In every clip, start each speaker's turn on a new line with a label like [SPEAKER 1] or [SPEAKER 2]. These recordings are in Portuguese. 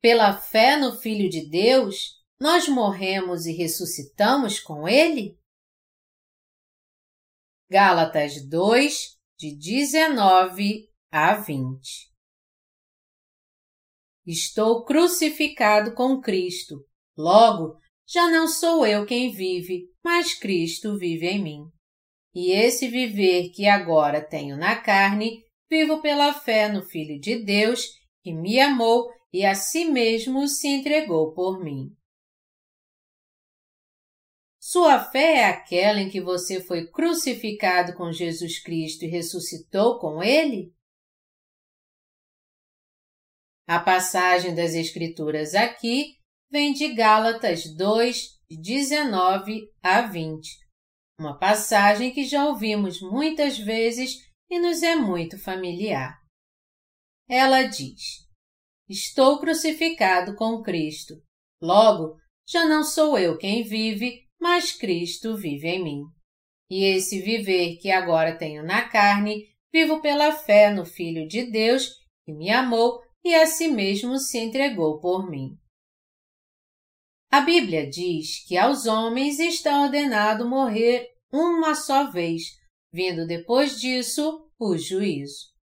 [SPEAKER 1] Pela fé no Filho de Deus, nós morremos e ressuscitamos com Ele? Gálatas 2, de 19 a 20 Estou crucificado com Cristo. Logo, já não sou eu quem vive, mas Cristo vive em mim. E esse viver que agora tenho na carne, vivo pela fé no Filho de Deus, que me amou e a si mesmo se entregou por mim. Sua fé é aquela em que você foi crucificado com Jesus Cristo e ressuscitou com Ele? A passagem das Escrituras aqui vem de Gálatas 2, 19 a 20. Uma passagem que já ouvimos muitas vezes e nos é muito familiar. Ela diz: Estou crucificado com Cristo. Logo, já não sou eu quem vive, mas Cristo vive em mim. E esse viver que agora tenho na carne, vivo pela fé no Filho de Deus, que me amou e a si mesmo se entregou por mim. A Bíblia diz que aos homens está ordenado morrer uma só vez, vindo depois disso o juízo.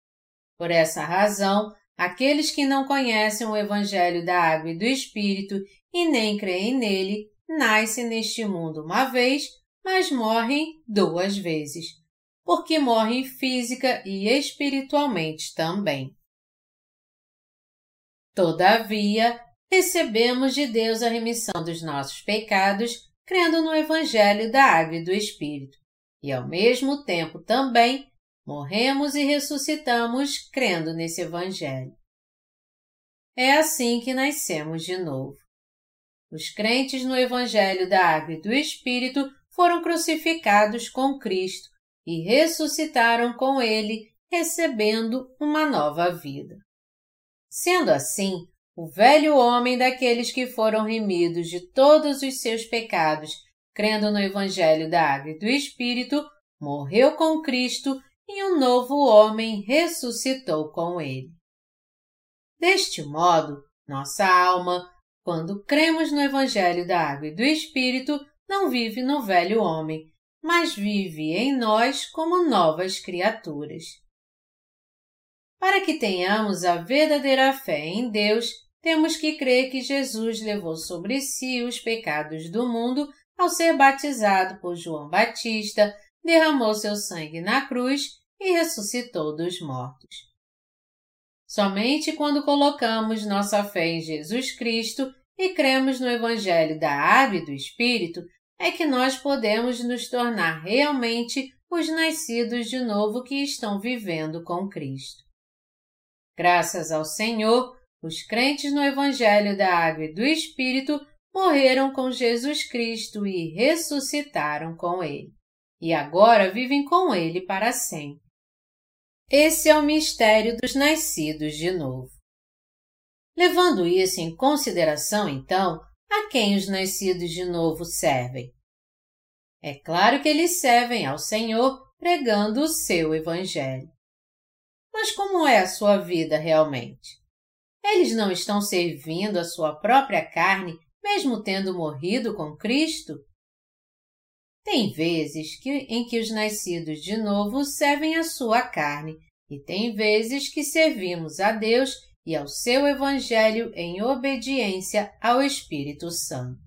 [SPEAKER 1] Por essa razão, aqueles que não conhecem o Evangelho da Água e do Espírito e nem creem nele nascem neste mundo uma vez, mas morrem duas vezes, porque morrem física e espiritualmente também. Todavia, recebemos de Deus a remissão dos nossos pecados crendo no Evangelho da Água e do Espírito, e ao mesmo tempo também morremos e ressuscitamos crendo nesse Evangelho. É assim que nascemos de novo. Os crentes no Evangelho da Água e do Espírito foram crucificados com Cristo e ressuscitaram com Ele, recebendo uma nova vida. Sendo assim, o velho homem daqueles que foram remidos de todos os seus pecados, crendo no Evangelho da Água e do Espírito, morreu com Cristo e um novo homem ressuscitou com ele. Deste modo, nossa alma, quando cremos no Evangelho da Água e do Espírito, não vive no velho homem, mas vive em nós como novas criaturas. Para que tenhamos a verdadeira fé em Deus, temos que crer que Jesus levou sobre si os pecados do mundo ao ser batizado por João Batista, derramou seu sangue na cruz e ressuscitou dos mortos. Somente quando colocamos nossa fé em Jesus Cristo e cremos no Evangelho da Água e do Espírito é que nós podemos nos tornar realmente os nascidos de novo que estão vivendo com Cristo. Graças ao Senhor, os crentes no Evangelho da Água e do Espírito morreram com Jesus Cristo e ressuscitaram com Ele, e agora vivem com Ele para sempre. Esse é o mistério dos nascidos de novo. Levando isso em consideração, então, a quem os nascidos de novo servem? É claro que eles servem ao Senhor pregando o seu Evangelho. Mas como é a sua vida realmente? Eles não estão servindo a sua própria carne, mesmo tendo morrido com Cristo? Tem vezes que, em que os nascidos de novo servem a sua carne, e tem vezes que servimos a Deus e ao seu Evangelho em obediência ao Espírito Santo.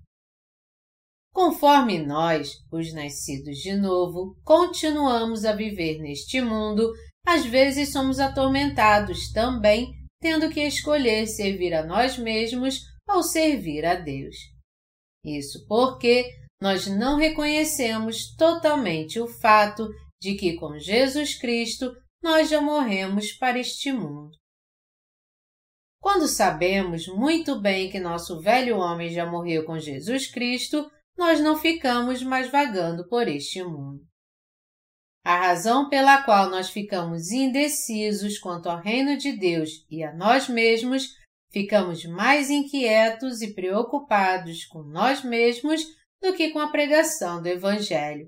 [SPEAKER 1] Conforme nós, os nascidos de novo, continuamos a viver neste mundo, às vezes somos atormentados também, tendo que escolher servir a nós mesmos ou servir a Deus. Isso porque nós não reconhecemos totalmente o fato de que com Jesus Cristo nós já morremos para este mundo. Quando sabemos muito bem que nosso velho homem já morreu com Jesus Cristo, nós não ficamos mais vagando por este mundo. A razão pela qual nós ficamos indecisos quanto ao reino de Deus e a nós mesmos, ficamos mais inquietos e preocupados com nós mesmos do que com a pregação do Evangelho,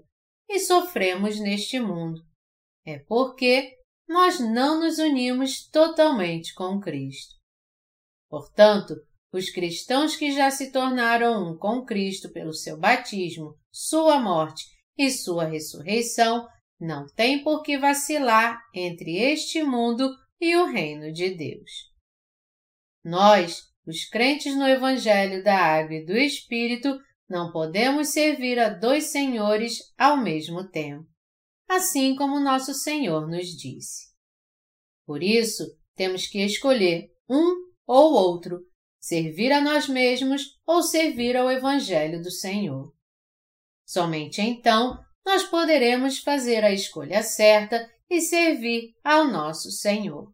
[SPEAKER 1] e sofremos neste mundo. É porque nós não nos unimos totalmente com Cristo. Portanto, os cristãos que já se tornaram um com Cristo pelo seu batismo, sua morte e sua ressurreição, não têm por que vacilar entre este mundo e o reino de Deus. Nós, os crentes no Evangelho da Água e do Espírito, não podemos servir a dois senhores ao mesmo tempo, assim como nosso Senhor nos disse. Por isso, temos que escolher um ou outro, servir a nós mesmos ou servir ao Evangelho do Senhor. Somente então nós poderemos fazer a escolha certa e servir ao nosso Senhor.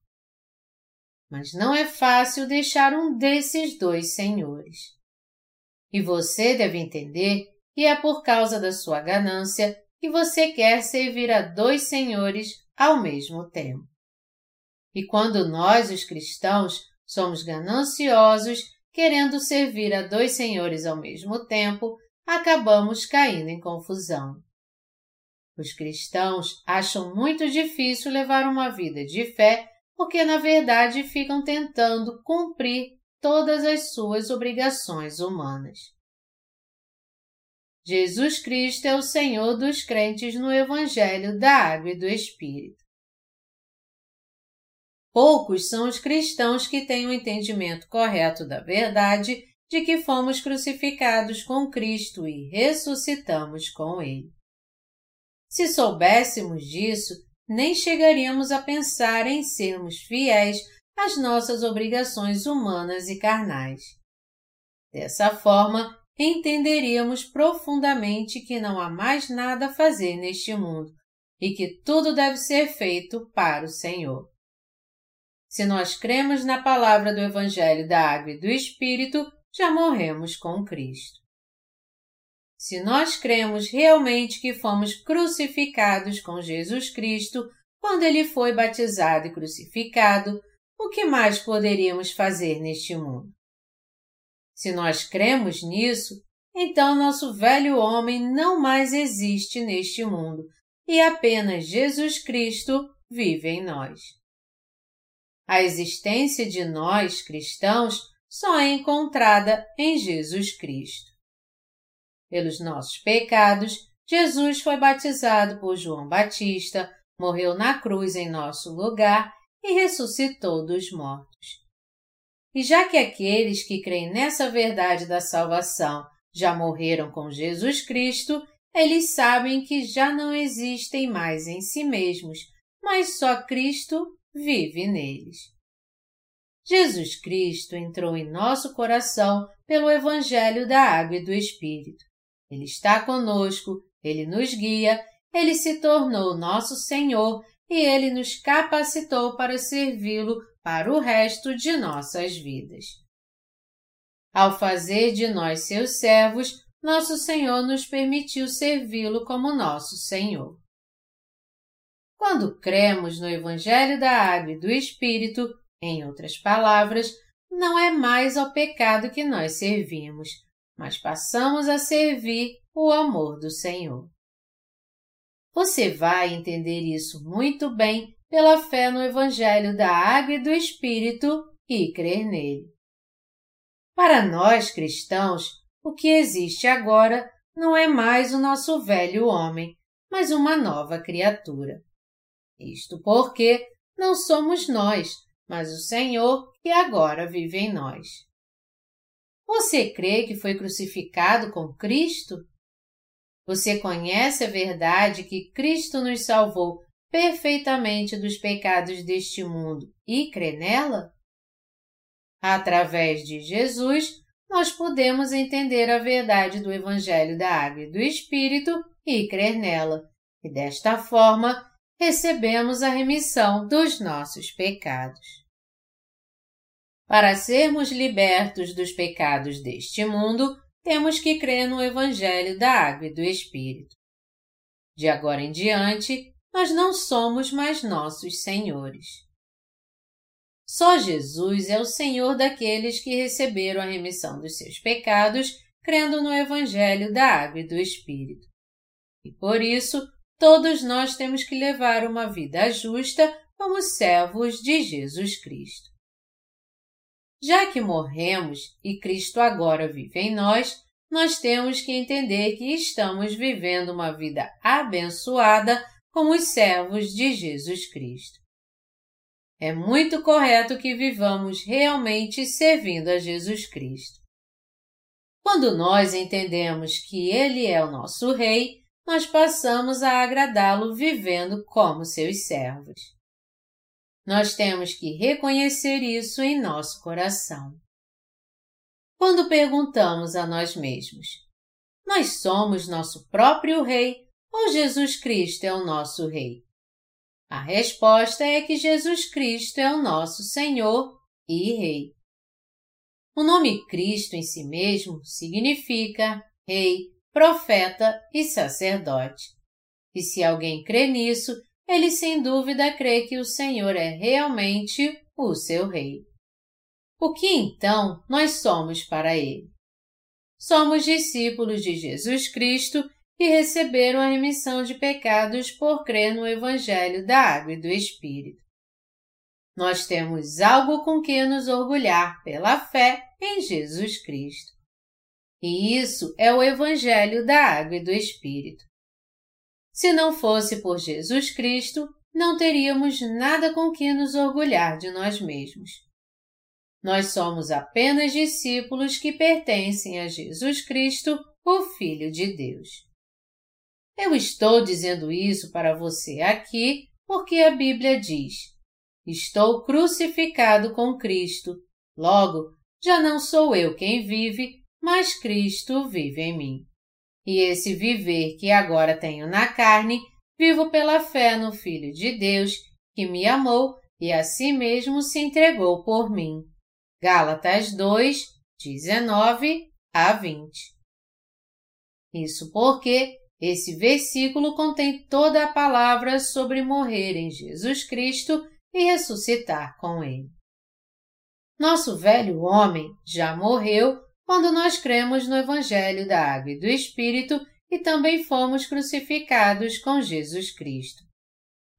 [SPEAKER 1] Mas não é fácil deixar um desses dois senhores. E você deve entender que é por causa da sua ganância que você quer servir a dois senhores ao mesmo tempo. E quando nós, os cristãos, somos gananciosos, querendo servir a dois senhores ao mesmo tempo, acabamos caindo em confusão. Os cristãos acham muito difícil levar uma vida de fé porque, na verdade, ficam tentando cumprir todas as suas obrigações humanas. Jesus Cristo é o Senhor dos crentes no Evangelho da Água e do Espírito. Poucos são os cristãos que têm o um entendimento correto da verdade de que fomos crucificados com Cristo e ressuscitamos com Ele. Se soubéssemos disso, nem chegaríamos a pensar em sermos fiéis às nossas obrigações humanas e carnais. Dessa forma, entenderíamos profundamente que não há mais nada a fazer neste mundo e que tudo deve ser feito para o Senhor. Se nós cremos na palavra do Evangelho da Água e do Espírito, já morremos com Cristo. Se nós cremos realmente que fomos crucificados com Jesus Cristo quando ele foi batizado e crucificado, o que mais poderíamos fazer neste mundo? Se nós cremos nisso, então nosso velho homem não mais existe neste mundo e apenas Jesus Cristo vive em nós. A existência de nós, cristãos, só é encontrada em Jesus Cristo. Pelos nossos pecados, Jesus foi batizado por João Batista, morreu na cruz em nosso lugar e ressuscitou dos mortos. E já que aqueles que creem nessa verdade da salvação já morreram com Jesus Cristo, eles sabem que já não existem mais em si mesmos, mas só Cristo vive neles. Jesus Cristo entrou em nosso coração pelo Evangelho da Água e do Espírito. Ele está conosco, ele nos guia, ele se tornou nosso Senhor e ele nos capacitou para servi-lo para o resto de nossas vidas. Ao fazer de nós seus servos, nosso Senhor nos permitiu servi-lo como nosso Senhor. Quando cremos no Evangelho da Água e do Espírito, em outras palavras, não é mais ao pecado que nós servimos, mas passamos a servir o amor do Senhor. Você vai entender isso muito bem pela fé no Evangelho da Água e do Espírito e crer nele. Para nós cristãos, o que existe agora não é mais o nosso velho homem, mas uma nova criatura. Isto porque não somos nós, mas o Senhor que agora vive em nós. Você crê que foi crucificado com Cristo? Você conhece a verdade que Cristo nos salvou perfeitamente dos pecados deste mundo e crê nela? Através de Jesus, nós podemos entender a verdade do Evangelho da Água e do Espírito e crer nela, e desta forma recebemos a remissão dos nossos pecados. Para sermos libertos dos pecados deste mundo, temos que crer no Evangelho da Água e do Espírito. De agora em diante, nós não somos mais nossos senhores. Só Jesus é o Senhor daqueles que receberam a remissão dos seus pecados crendo no Evangelho da Água e do Espírito. E por isso, todos nós temos que levar uma vida justa como servos de Jesus Cristo. Já que morremos e Cristo agora vive em nós, nós temos que entender que estamos vivendo uma vida abençoada como os servos de Jesus Cristo. É muito correto que vivamos realmente servindo a Jesus Cristo. Quando nós entendemos que Ele é o nosso Rei, nós passamos a agradá-lo vivendo como seus servos. Nós temos que reconhecer isso em nosso coração. Quando perguntamos a nós mesmos: Nós somos nosso próprio Rei ou Jesus Cristo é o nosso Rei? A resposta é que Jesus Cristo é o nosso Senhor e Rei. O nome Cristo em si mesmo significa Rei, Profeta e Sacerdote. E se alguém crê nisso, ele sem dúvida crê que o Senhor é realmente o seu Rei. O que então nós somos para Ele? Somos discípulos de Jesus Cristo e receberam a remissão de pecados por crer no Evangelho da Água e do Espírito. Nós temos algo com que nos orgulhar pela fé em Jesus Cristo. E isso é o Evangelho da Água e do Espírito. Se não fosse por Jesus Cristo, não teríamos nada com que nos orgulhar de nós mesmos. Nós somos apenas discípulos que pertencem a Jesus Cristo, o Filho de Deus. Eu estou dizendo isso para você aqui porque a Bíblia diz: Estou crucificado com Cristo. Logo, já não sou eu quem vive, mas Cristo vive em mim. E esse viver que agora tenho na carne, vivo pela fé no Filho de Deus, que me amou e a si mesmo se entregou por mim. Gálatas 2, 19 a 20. Isso porque esse versículo contém toda a palavra sobre morrer em Jesus Cristo e ressuscitar com Ele. Nosso velho homem já morreu quando nós cremos no Evangelho da Água e do Espírito e também fomos crucificados com Jesus Cristo.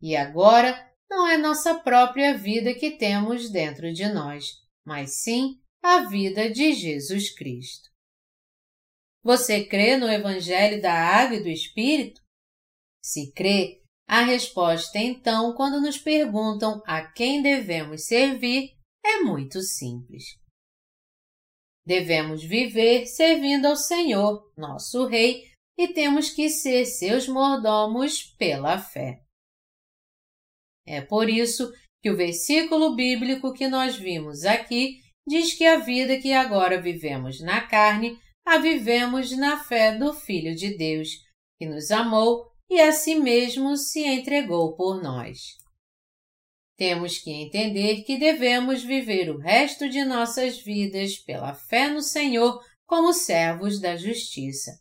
[SPEAKER 1] E agora não é nossa própria vida que temos dentro de nós, mas sim a vida de Jesus Cristo. Você crê no Evangelho da Água e do Espírito? Se crê, a resposta então, quando nos perguntam a quem devemos servir, é muito simples. Devemos viver servindo ao Senhor, nosso Rei, e temos que ser seus mordomos pela fé. É por isso que o versículo bíblico que nós vimos aqui diz que a vida que agora vivemos na carne, a vivemos na fé do Filho de Deus, que nos amou e a si mesmo se entregou por nós. Temos que entender que devemos viver o resto de nossas vidas pela fé no Senhor como servos da justiça.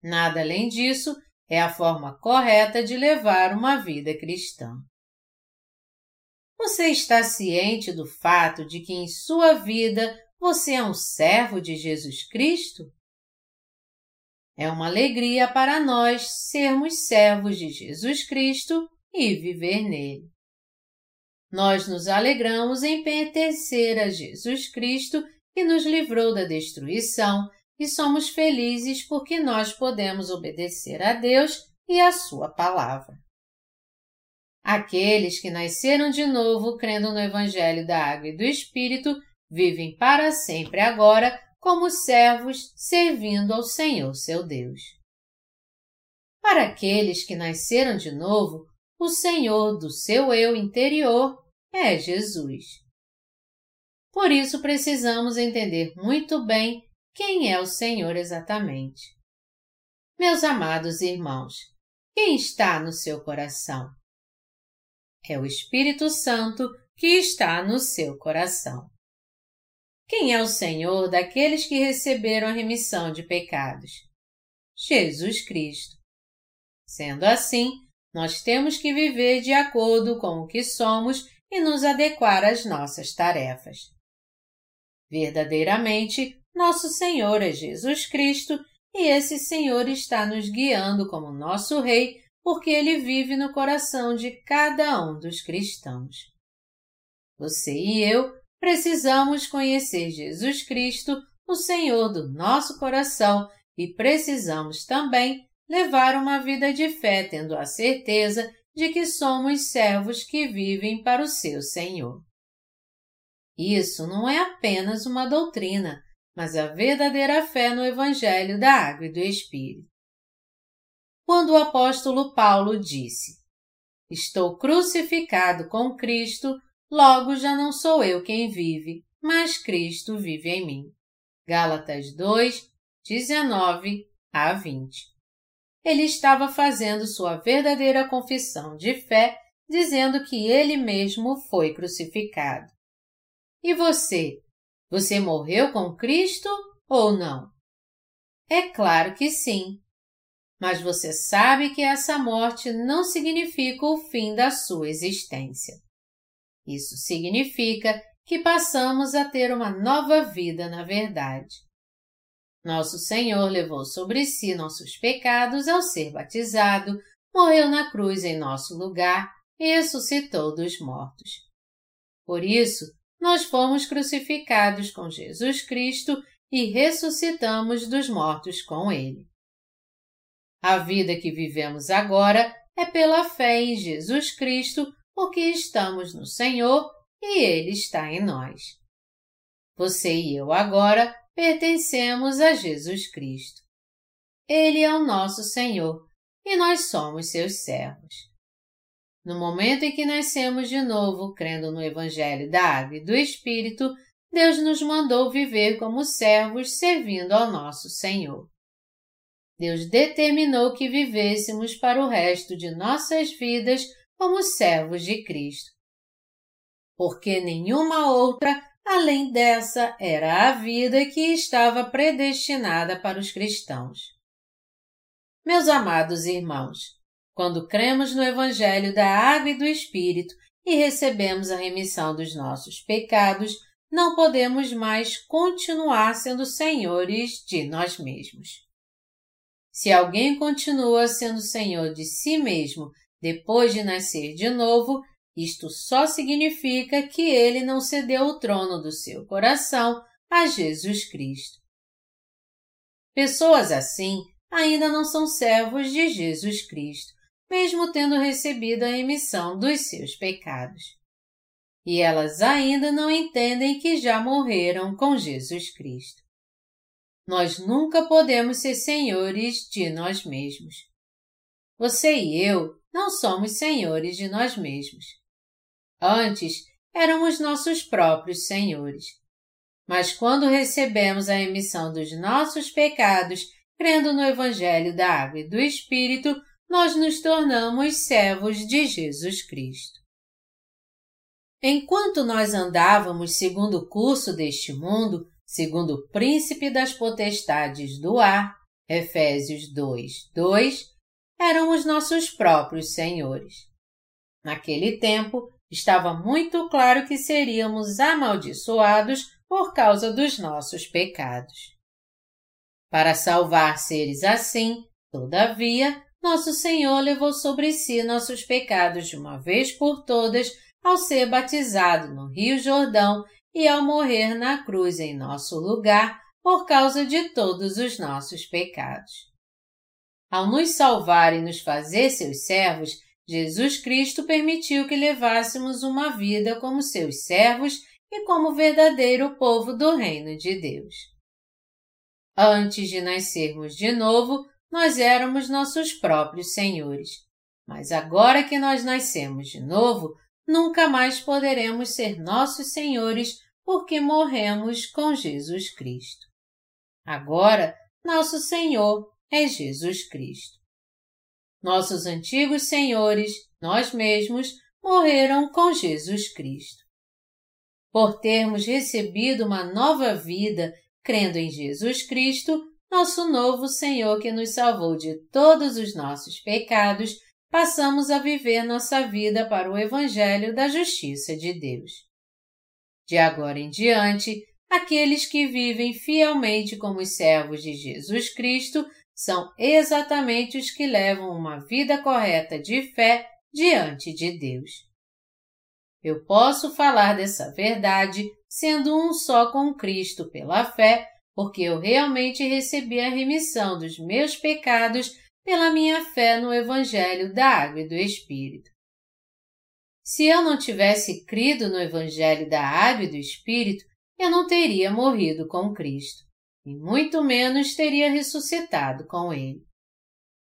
[SPEAKER 1] Nada além disso é a forma correta de levar uma vida cristã. Você está ciente do fato de que em sua vida você é um servo de Jesus Cristo? É uma alegria para nós sermos servos de Jesus Cristo e viver nele. Nós nos alegramos em pertencer a Jesus Cristo que nos livrou da destruição e somos felizes porque nós podemos obedecer a Deus e a Sua palavra. Aqueles que nasceram de novo crendo no Evangelho da Água e do Espírito vivem para sempre agora como servos servindo ao Senhor seu Deus. Para aqueles que nasceram de novo, o Senhor do seu eu interior é Jesus. Por isso precisamos entender muito bem quem é o Senhor exatamente. Meus amados irmãos, quem está no seu coração? É o Espírito Santo que está no seu coração. Quem é o Senhor daqueles que receberam a remissão de pecados? Jesus Cristo. Sendo assim, nós temos que viver de acordo com o que somos e nos adequar às nossas tarefas. Verdadeiramente, nosso Senhor é Jesus Cristo e esse Senhor está nos guiando como nosso Rei porque ele vive no coração de cada um dos cristãos. Você e eu precisamos conhecer Jesus Cristo, o Senhor do nosso coração, e precisamos também levar uma vida de fé tendo a certeza de que somos servos que vivem para o seu Senhor. Isso não é apenas uma doutrina, mas a verdadeira fé no Evangelho da Água e do Espírito. Quando o apóstolo Paulo disse: Estou crucificado com Cristo, logo já não sou eu quem vive, mas Cristo vive em mim. Gálatas 2, 19 a 20. Ele estava fazendo sua verdadeira confissão de fé, dizendo que ele mesmo foi crucificado. E você? Você morreu com Cristo ou não? É claro que sim. Mas você sabe que essa morte não significa o fim da sua existência. Isso significa que passamos a ter uma nova vida na verdade. Nosso Senhor levou sobre si nossos pecados ao ser batizado, morreu na cruz em nosso lugar e ressuscitou dos mortos. Por isso, nós fomos crucificados com Jesus Cristo e ressuscitamos dos mortos com Ele. A vida que vivemos agora é pela fé em Jesus Cristo, porque estamos no Senhor e Ele está em nós. Você e eu agora pertencemos a Jesus Cristo. Ele é o nosso Senhor e nós somos seus servos. No momento em que nascemos de novo, crendo no Evangelho da Água e do Espírito, Deus nos mandou viver como servos servindo ao nosso Senhor. Deus determinou que vivêssemos para o resto de nossas vidas como servos de Cristo. Porque nenhuma outra, além dessa, era a vida que estava predestinada para os cristãos. Meus amados irmãos, quando cremos no Evangelho da Água e do Espírito e recebemos a remissão dos nossos pecados, não podemos mais continuar sendo senhores de nós mesmos. Se alguém continua sendo senhor de si mesmo depois de nascer de novo, isto só significa que ele não cedeu o trono do seu coração a Jesus Cristo. Pessoas assim ainda não são servos de Jesus Cristo, mesmo tendo recebido a emissão dos seus pecados. E elas ainda não entendem que já morreram com Jesus Cristo. Nós nunca podemos ser senhores de nós mesmos. Você e eu não somos senhores de nós mesmos. Antes, éramos nossos próprios senhores. Mas quando recebemos a emissão dos nossos pecados, crendo no Evangelho da Água e do Espírito, nós nos tornamos servos de Jesus Cristo. Enquanto nós andávamos segundo o curso deste mundo, segundo o príncipe das potestades do ar, Efésios 2, 2, eram os nossos próprios senhores. Naquele tempo, estava muito claro que seríamos amaldiçoados por causa dos nossos pecados. Para salvar seres assim, todavia, nosso Senhor levou sobre si nossos pecados de uma vez por todas ao ser batizado no Rio Jordão e ao morrer na cruz em nosso lugar por causa de todos os nossos pecados. Ao nos salvar e nos fazer seus servos, Jesus Cristo permitiu que levássemos uma vida como seus servos e como verdadeiro povo do reino de Deus. Antes de nascermos de novo, nós éramos nossos próprios senhores. Mas agora que nós nascemos de novo, nunca mais poderemos ser nossos senhores porque morremos com Jesus Cristo. Agora, nosso Senhor é Jesus Cristo. Nossos antigos senhores, nós mesmos, morreram com Jesus Cristo. Por termos recebido uma nova vida crendo em Jesus Cristo, nosso novo Senhor que nos salvou de todos os nossos pecados, passamos a viver nossa vida para o Evangelho da Justiça de Deus. De agora em diante, aqueles que vivem fielmente como servos de Jesus Cristo são exatamente os que levam uma vida correta de fé diante de Deus. Eu posso falar dessa verdade sendo um só com Cristo pela fé, porque eu realmente recebi a remissão dos meus pecados pela minha fé no Evangelho da Água e do Espírito. Se eu não tivesse crido no Evangelho da Água e do Espírito, eu não teria morrido com Cristo, e muito menos teria ressuscitado com Ele.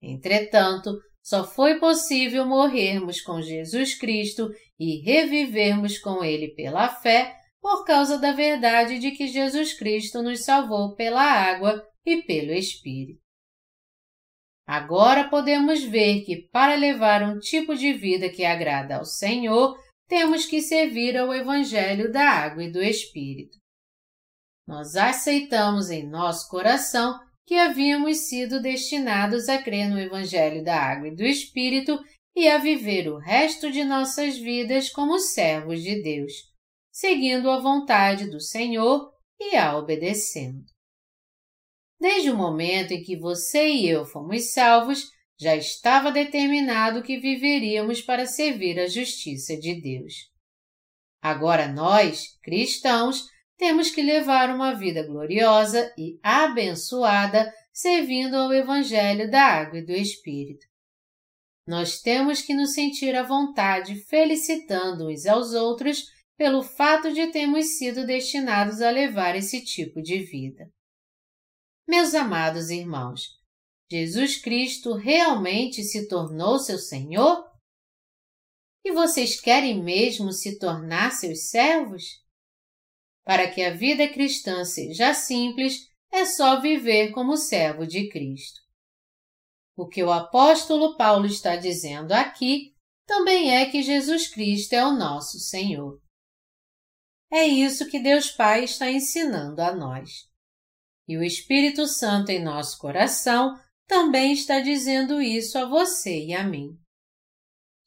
[SPEAKER 1] Entretanto, só foi possível morrermos com Jesus Cristo e revivermos com Ele pela fé por causa da verdade de que Jesus Cristo nos salvou pela água e pelo Espírito. Agora podemos ver que para levar um tipo de vida que agrada ao Senhor, temos que servir ao Evangelho da água e do Espírito. Nós aceitamos em nosso coração que havíamos sido destinados a crer no Evangelho da água e do Espírito e a viver o resto de nossas vidas como servos de Deus, seguindo a vontade do Senhor e a obedecendo. Desde o momento em que você e eu fomos salvos, já estava determinado que viveríamos para servir a justiça de Deus. Agora nós, cristãos, temos que levar uma vida gloriosa e abençoada servindo ao Evangelho da Água e do Espírito. Nós temos que nos sentir à vontade felicitando uns aos outros pelo fato de termos sido destinados a levar esse tipo de vida. Meus amados irmãos, Jesus Cristo realmente se tornou seu Senhor? E vocês querem mesmo se tornar seus servos? Para que a vida cristã seja simples, é só viver como servo de Cristo. O que o apóstolo Paulo está dizendo aqui também é que Jesus Cristo é o nosso Senhor. É isso que Deus Pai está ensinando a nós. E o Espírito Santo em nosso coração também está dizendo isso a você e a mim.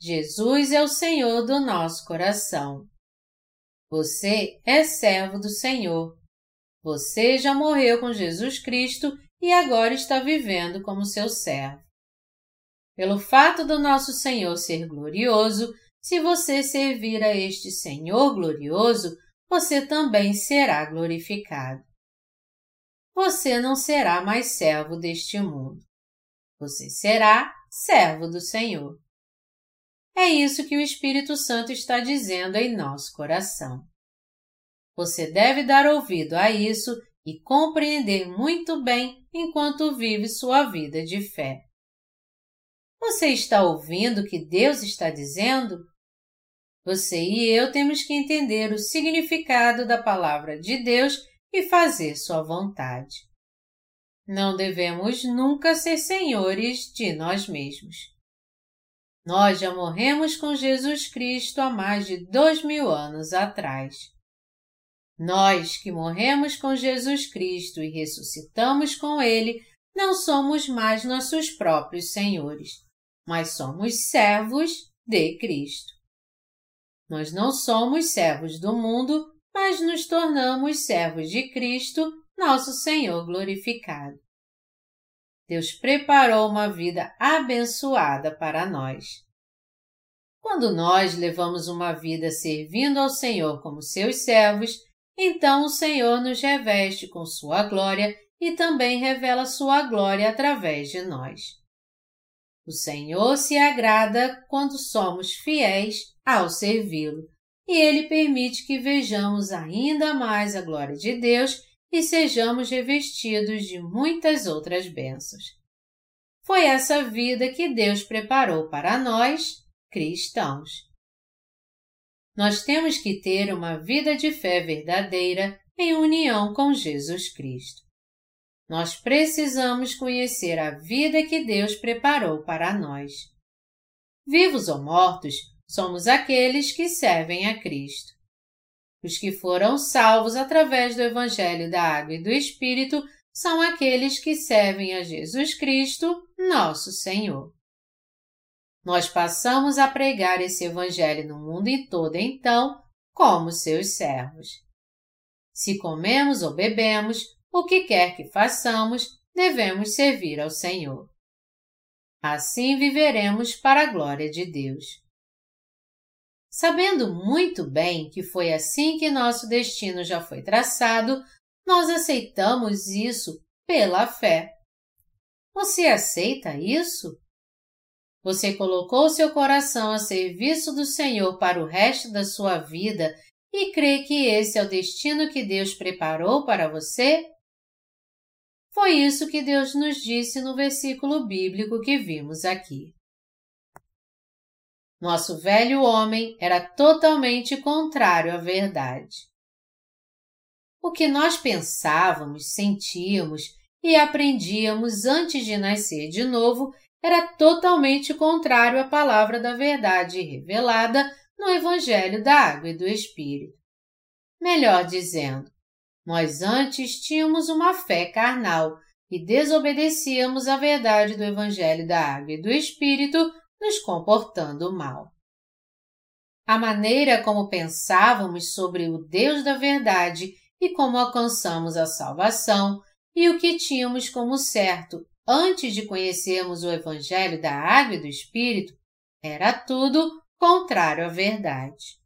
[SPEAKER 1] Jesus é o Senhor do nosso coração. Você é servo do Senhor. Você já morreu com Jesus Cristo e agora está vivendo como seu servo. Pelo fato do nosso Senhor ser glorioso, se você servir a este Senhor glorioso, você também será glorificado. Você não será mais servo deste mundo. Você será servo do Senhor. É isso que o Espírito Santo está dizendo em nosso coração. Você deve dar ouvido a isso e compreender muito bem enquanto vive sua vida de fé. Você está ouvindo o que Deus está dizendo? Você e eu temos que entender o significado da palavra de Deus e fazer sua vontade. Não devemos nunca ser senhores de nós mesmos. Nós já morremos com Jesus Cristo há mais de dois mil anos atrás. Nós que morremos com Jesus Cristo e ressuscitamos com Ele, não somos mais nossos próprios senhores, mas somos servos de Cristo. Nós não somos servos do mundo, mas nos tornamos servos de Cristo, nosso Senhor glorificado. Deus preparou uma vida abençoada para nós. Quando nós levamos uma vida servindo ao Senhor como seus servos, então o Senhor nos reveste com sua glória e também revela sua glória através de nós. O Senhor se agrada quando somos fiéis ao servi-lo, e ele permite que vejamos ainda mais a glória de Deus e sejamos revestidos de muitas outras bênçãos. Foi essa vida que Deus preparou para nós, cristãos. Nós temos que ter uma vida de fé verdadeira em união com Jesus Cristo. Nós precisamos conhecer a vida que Deus preparou para nós. Vivos ou mortos, somos aqueles que servem a Cristo. Os que foram salvos através do Evangelho da Água e do Espírito são aqueles que servem a Jesus Cristo, nosso Senhor. Nós passamos a pregar esse Evangelho no mundo todo, então, como seus servos. Se comemos ou bebemos, o que quer que façamos, devemos servir ao Senhor. Assim viveremos para a glória de Deus. Sabendo muito bem que foi assim que nosso destino já foi traçado, nós aceitamos isso pela fé. Você aceita isso? Você colocou seu coração a serviço do Senhor para o resto da sua vida e crê que esse é o destino que Deus preparou para você? Foi isso que Deus nos disse no versículo bíblico que vimos aqui. Nosso velho homem era totalmente contrário à verdade. O que nós pensávamos, sentíamos e aprendíamos antes de nascer de novo era totalmente contrário à palavra da verdade revelada no Evangelho da Água e do Espírito. Melhor dizendo, nós antes tínhamos uma fé carnal e desobedecíamos à verdade do Evangelho da Água e do Espírito, nos comportando mal. A maneira como pensávamos sobre o Deus da verdade e como alcançamos a salvação e o que tínhamos como certo antes de conhecermos o Evangelho da Água e do Espírito, era tudo contrário à verdade.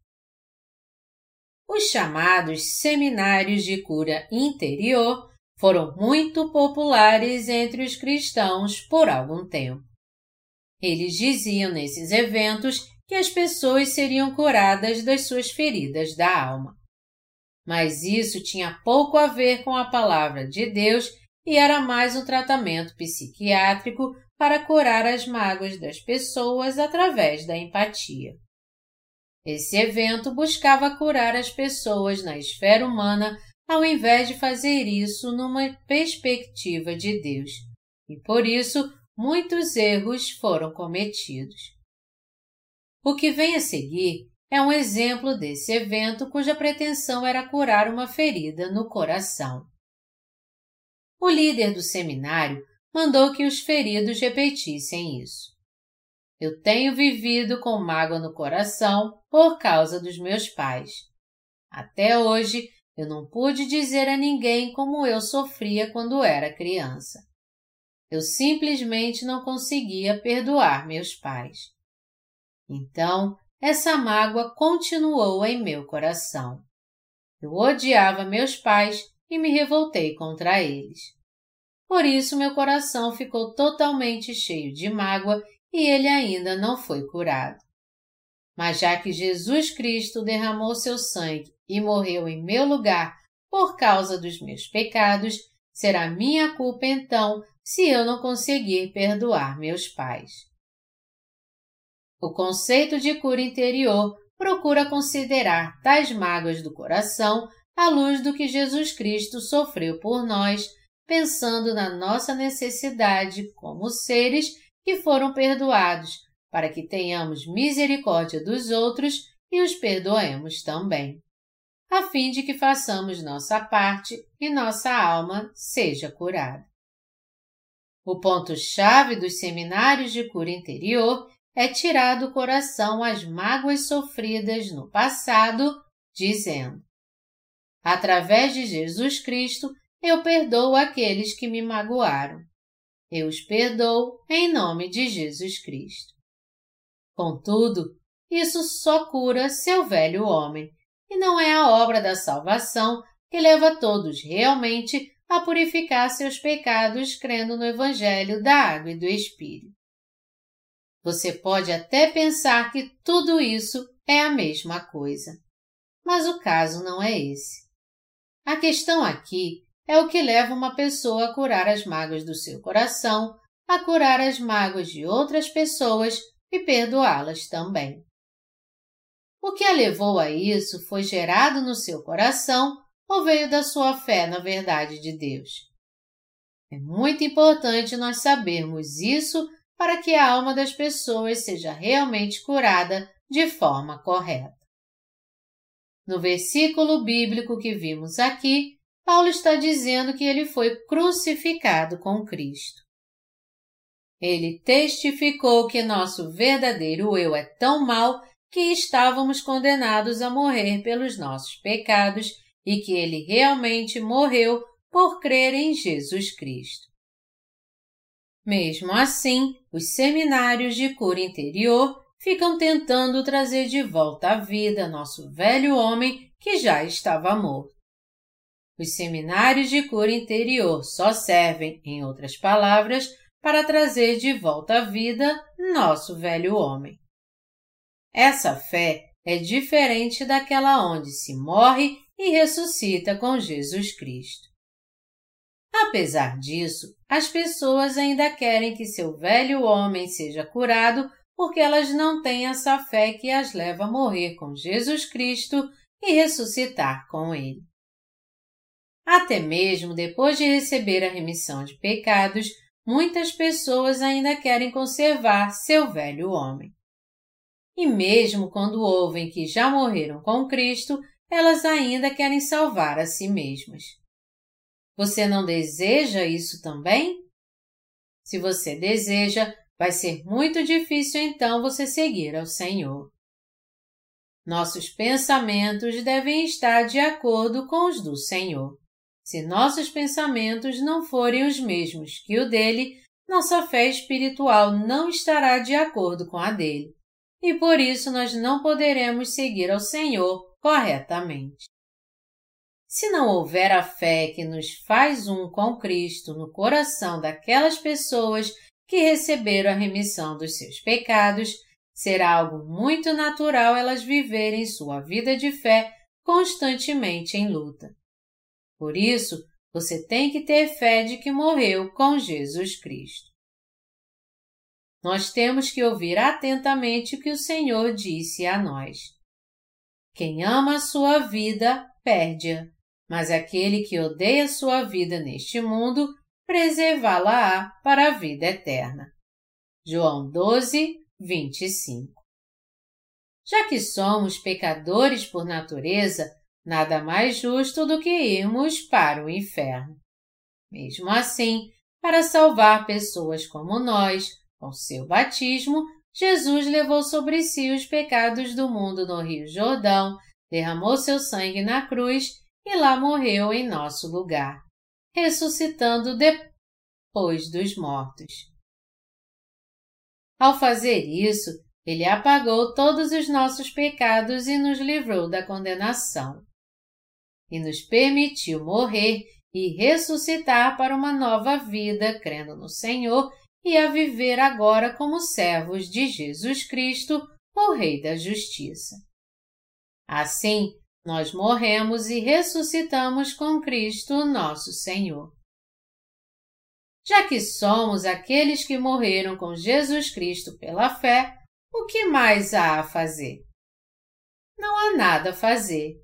[SPEAKER 1] Os chamados seminários de cura interior foram muito populares entre os cristãos por algum tempo. Eles diziam nesses eventos que as pessoas seriam curadas das suas feridas da alma. Mas isso tinha pouco a ver com a palavra de Deus e era mais um tratamento psiquiátrico para curar as mágoas das pessoas através da empatia. Esse evento buscava curar as pessoas na esfera humana ao invés de fazer isso numa perspectiva de Deus, e por isso muitos erros foram cometidos. O que vem a seguir é um exemplo desse evento cuja pretensão era curar uma ferida no coração. O líder do seminário mandou que os feridos repetissem isso. Eu tenho vivido com mágoa no coração por causa dos meus pais. Até hoje, eu não pude dizer a ninguém como eu sofria quando era criança. Eu simplesmente não conseguia perdoar meus pais. Então, essa mágoa continuou em meu coração. Eu odiava meus pais e me revoltei contra eles. Por isso meu coração ficou totalmente cheio de mágoa e ele ainda não foi curado. Mas já que Jesus Cristo derramou seu sangue e morreu em meu lugar por causa dos meus pecados, será minha culpa então se eu não conseguir perdoar meus pais. O conceito de cura interior procura considerar tais mágoas do coração à luz do que Jesus Cristo sofreu por nós, pensando na nossa necessidade como seres que foram perdoados, para que tenhamos misericórdia dos outros e os perdoemos também, a fim de que façamos nossa parte e nossa alma seja curada. O ponto-chave dos seminários de cura interior é tirar do coração as mágoas sofridas no passado, dizendo: Através de Jesus Cristo, eu perdoo aqueles que me magoaram. Eu os perdoo em nome de Jesus Cristo. Contudo, isso só cura seu velho homem, e não é a obra da salvação que leva todos realmente a purificar seus pecados crendo no Evangelho da Água e do Espírito. Você pode até pensar que tudo isso é a mesma coisa, mas o caso não é esse. A questão aqui é o que leva uma pessoa a curar as mágoas do seu coração, a curar as mágoas de outras pessoas e perdoá-las também. O que a levou a isso foi gerado no seu coração ou veio da sua fé na verdade de Deus? É muito importante nós sabermos isso para que a alma das pessoas seja realmente curada de forma correta. No versículo bíblico que vimos aqui, Paulo está dizendo que ele foi crucificado com Cristo. Ele testificou que nosso verdadeiro eu é tão mau que estávamos condenados a morrer pelos nossos pecados e que ele realmente morreu por crer em Jesus Cristo. Mesmo assim, os seminários de cura interior ficam tentando trazer de volta à vida nosso velho homem que já estava morto. Os seminários de cura interior só servem, em outras palavras, para trazer de volta à vida nosso velho homem. Essa fé é diferente daquela onde se morre e ressuscita com Jesus Cristo. Apesar disso, as pessoas ainda querem que seu velho homem seja curado porque elas não têm essa fé que as leva a morrer com Jesus Cristo e ressuscitar com Ele. Até mesmo depois de receber a remissão de pecados, muitas pessoas ainda querem conservar seu velho homem. E mesmo quando ouvem que já morreram com Cristo, elas ainda querem salvar a si mesmas. Você não deseja isso também? Se você deseja, vai ser muito difícil então você seguir ao Senhor. Nossos pensamentos devem estar de acordo com os do Senhor. Se nossos pensamentos não forem os mesmos que o dele, nossa fé espiritual não estará de acordo com a dele. E por isso nós não poderemos seguir ao Senhor corretamente. Se não houver a fé que nos faz um com Cristo no coração daquelas pessoas que receberam a remissão dos seus pecados, será algo muito natural elas viverem sua vida de fé constantemente em luta. Por isso, você tem que ter fé de que morreu com Jesus Cristo. Nós temos que ouvir atentamente o que o Senhor disse a nós. Quem ama a sua vida, perde-a, mas aquele que odeia sua vida neste mundo, preservá-la-á para a vida eterna. João 12, 25 Já que somos pecadores por natureza, Nada mais justo do que irmos para o inferno. Mesmo assim, para salvar pessoas como nós, com seu batismo, Jesus levou sobre si os pecados do mundo no Rio Jordão, derramou seu sangue na cruz e lá morreu em nosso lugar, ressuscitando depois dos mortos. Ao fazer isso, ele apagou todos os nossos pecados e nos livrou da condenação e nos permitiu morrer e ressuscitar para uma nova vida, crendo no Senhor e a viver agora como servos de Jesus Cristo, o Rei da Justiça. Assim, nós morremos e ressuscitamos com Cristo, nosso Senhor. Já que somos aqueles que morreram com Jesus Cristo pela fé, o que mais há a fazer? Não há nada a fazer,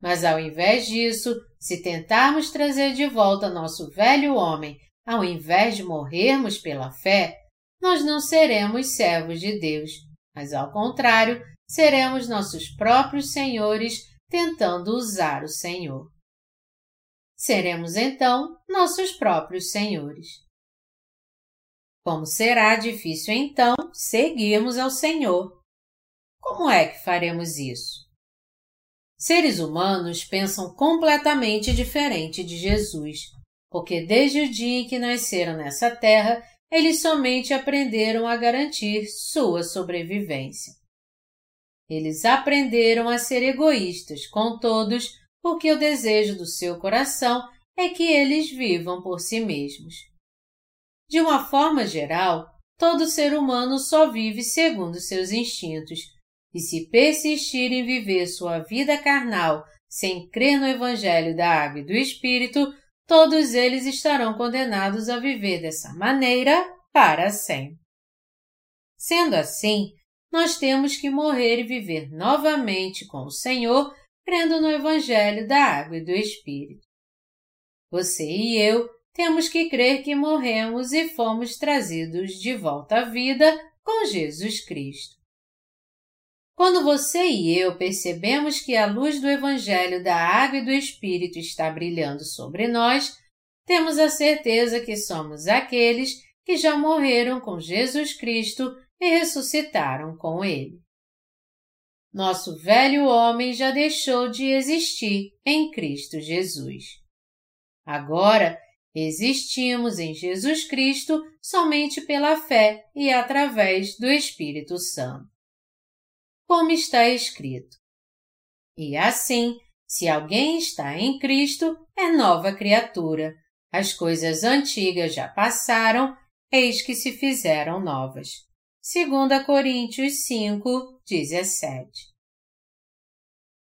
[SPEAKER 1] mas ao invés disso, se tentarmos trazer de volta nosso velho homem, ao invés de morrermos pela fé, nós não seremos servos de Deus, mas ao contrário, seremos nossos próprios senhores tentando usar o Senhor. Seremos então nossos próprios senhores. Como será difícil então seguirmos ao Senhor? Como é que faremos isso? Seres humanos pensam completamente diferente de Jesus, porque desde o dia em que nasceram nessa terra, eles somente aprenderam a garantir sua sobrevivência. Eles aprenderam a ser egoístas com todos, porque o desejo do seu coração é que eles vivam por si mesmos. De uma forma geral, todo ser humano só vive segundo seus instintos, e se persistir em viver sua vida carnal sem crer no Evangelho da Água e do Espírito, todos eles estarão condenados a viver dessa maneira para sempre. Sendo assim, nós temos que morrer e viver novamente com o Senhor, crendo no Evangelho da Água e do Espírito. Você e eu temos que crer que morremos e fomos trazidos de volta à vida com Jesus Cristo. Quando você e eu percebemos que a luz do Evangelho da Água e do Espírito está brilhando sobre nós, temos a certeza que somos aqueles que já morreram com Jesus Cristo e ressuscitaram com Ele. Nosso velho homem já deixou de existir em Cristo Jesus. Agora, existimos em Jesus Cristo somente pela fé e através do Espírito Santo. Como está escrito. E assim, se alguém está em Cristo, é nova criatura. As coisas antigas já passaram, eis que se fizeram novas. 2 Coríntios 5, 17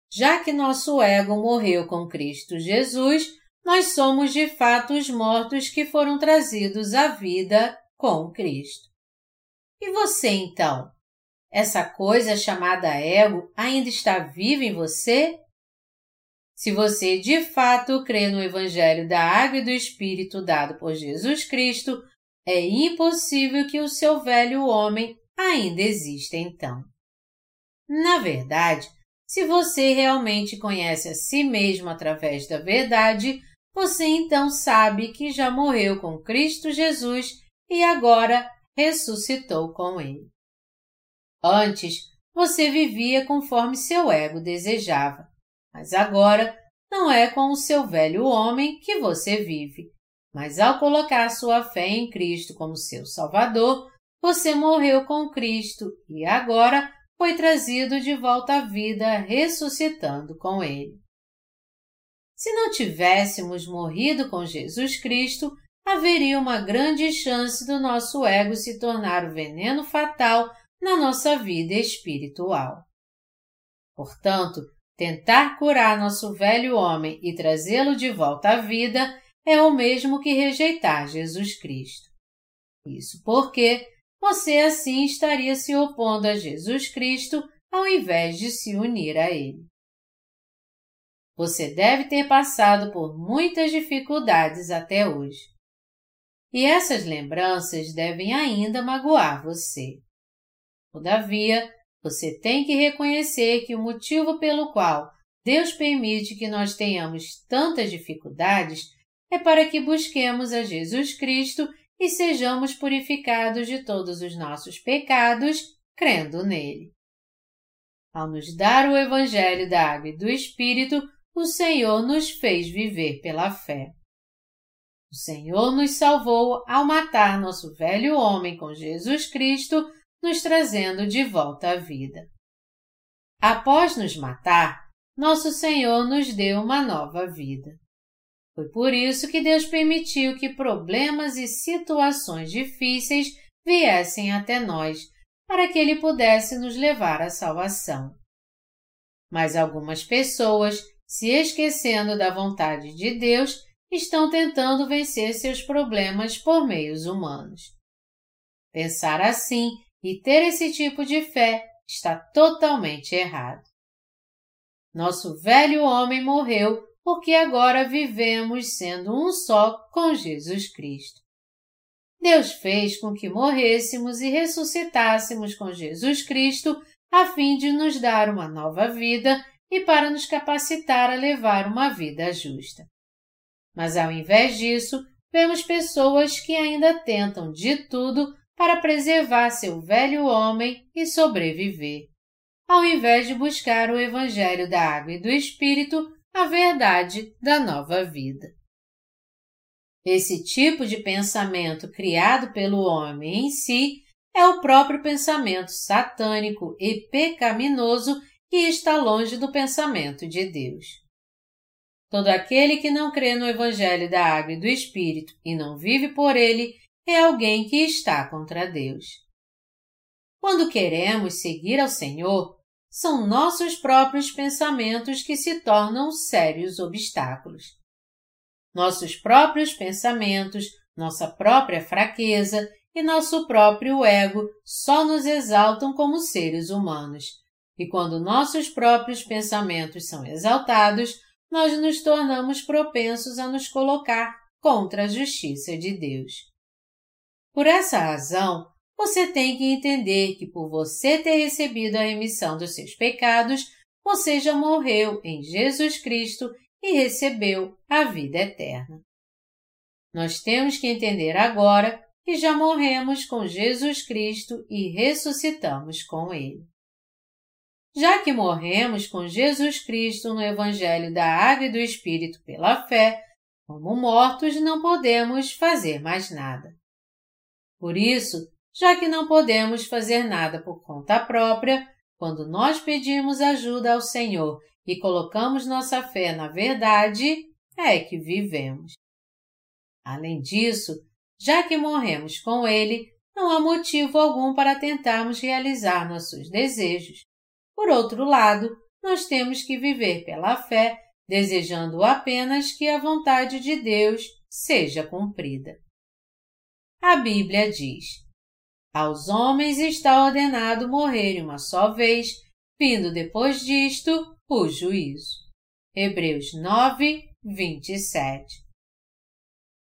[SPEAKER 1] Já que nosso ego morreu com Cristo Jesus, nós somos de fato os mortos que foram trazidos à vida com Cristo. E você então? Essa coisa chamada ego ainda está viva em você? Se você de fato crê no Evangelho da Água e do Espírito dado por Jesus Cristo, é impossível que o seu velho homem ainda exista então. Na verdade, se você realmente conhece a si mesmo através da verdade, você então sabe que já morreu com Cristo Jesus e agora ressuscitou com Ele. Antes, você vivia conforme seu ego desejava, mas agora não é com o seu velho homem que você vive. Mas ao colocar sua fé em Cristo como seu Salvador, você morreu com Cristo e agora foi trazido de volta à vida ressuscitando com Ele. Se não tivéssemos morrido com Jesus Cristo, haveria uma grande chance do nosso ego se tornar o veneno fatal na nossa vida espiritual. Portanto, tentar curar nosso velho homem e trazê-lo de volta à vida é o mesmo que rejeitar Jesus Cristo. Isso porque você assim estaria se opondo a Jesus Cristo ao invés de se unir a Ele. Você deve ter passado por muitas dificuldades até hoje. E essas lembranças devem ainda magoar você. Todavia, você tem que reconhecer que o motivo pelo qual Deus permite que nós tenhamos tantas dificuldades é para que busquemos a Jesus Cristo e sejamos purificados de todos os nossos pecados, crendo nele. Ao nos dar o Evangelho da Água e do Espírito, o Senhor nos fez viver pela fé. O Senhor nos salvou ao matar nosso velho homem com Jesus Cristo, nos trazendo de volta à vida. Após nos matar, nosso Senhor nos deu uma nova vida. Foi por isso que Deus permitiu que problemas e situações difíceis viessem até nós, para que Ele pudesse nos levar à salvação. Mas algumas pessoas se esquecendo da vontade de Deus, estão tentando vencer seus problemas por meios humanos. Pensar assim e ter esse tipo de fé está totalmente errado. Nosso velho homem morreu porque agora vivemos sendo um só com Jesus Cristo. Deus fez com que morrêssemos e ressuscitássemos com Jesus Cristo a fim de nos dar uma nova vida e para nos capacitar a levar uma vida justa. Mas ao invés disso, vemos pessoas que ainda tentam de tudo para preservar seu velho homem e sobreviver, ao invés de buscar o Evangelho da Água e do Espírito, a verdade da nova vida. Esse tipo de pensamento criado pelo homem em si é o próprio pensamento satânico e pecaminoso que está longe do pensamento de Deus. Todo aquele que não crê no Evangelho da Água e do Espírito e não vive por ele é alguém que está contra Deus. Quando queremos seguir ao Senhor, são nossos próprios pensamentos que se tornam sérios obstáculos. Nossos próprios pensamentos, nossa própria fraqueza e nosso próprio ego só nos exaltam como seres humanos e quando nossos próprios pensamentos são exaltados, nós nos tornamos propensos a nos colocar contra a justiça de Deus. Por essa razão, você tem que entender que por você ter recebido a remissão dos seus pecados, você já morreu em Jesus Cristo e recebeu a vida eterna. Nós temos que entender agora que já morremos com Jesus Cristo e ressuscitamos com Ele. Já que morremos com Jesus Cristo no Evangelho da Água e do Espírito pela fé, como mortos não podemos fazer mais nada. Por isso, já que não podemos fazer nada por conta própria, quando nós pedimos ajuda ao Senhor e colocamos nossa fé na verdade, é que vivemos. Além disso, já que morremos com Ele, não há motivo algum para tentarmos realizar nossos desejos. Por outro lado, nós temos que viver pela fé, desejando apenas que a vontade de Deus seja cumprida. A Bíblia diz: Aos homens está ordenado morrerem uma só vez, vindo depois disto o juízo. Hebreus 9, 27.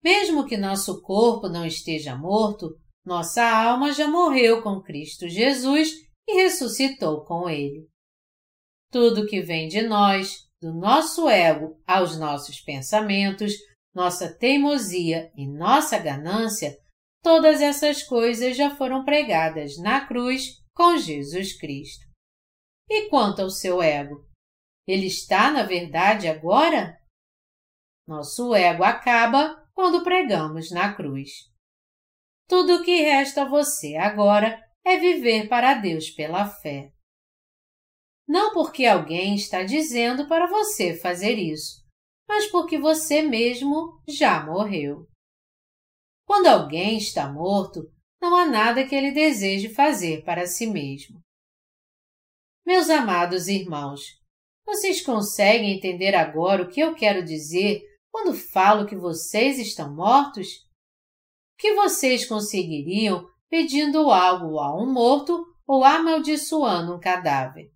[SPEAKER 1] Mesmo que nosso corpo não esteja morto, nossa alma já morreu com Cristo Jesus e ressuscitou com Ele. Tudo que vem de nós, do nosso ego aos nossos pensamentos, nossa teimosia e nossa ganância, todas essas coisas já foram pregadas na cruz com Jesus Cristo. E quanto ao seu ego? Ele está, na verdade, agora? Nosso ego acaba quando pregamos na cruz. Tudo o que resta a você agora é viver para Deus pela fé. Não porque alguém está dizendo para você fazer isso, mas porque você mesmo já morreu. Quando alguém está morto, não há nada que ele deseje fazer para si mesmo. Meus amados irmãos, vocês conseguem entender agora o que eu quero dizer quando falo que vocês estão mortos? O que vocês conseguiriam pedindo algo a um morto ou amaldiçoando um cadáver?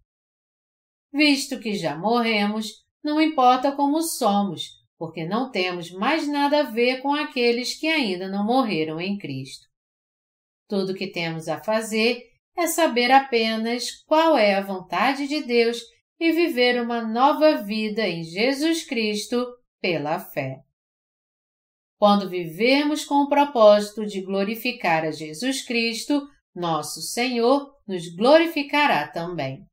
[SPEAKER 1] Visto que já morremos, não importa como somos, porque não temos mais nada a ver com aqueles que ainda não morreram em Cristo. Tudo o que temos a fazer é saber apenas qual é a vontade de Deus e viver uma nova vida em Jesus Cristo pela fé. Quando vivemos com o propósito de glorificar a Jesus Cristo, nosso Senhor nos glorificará também.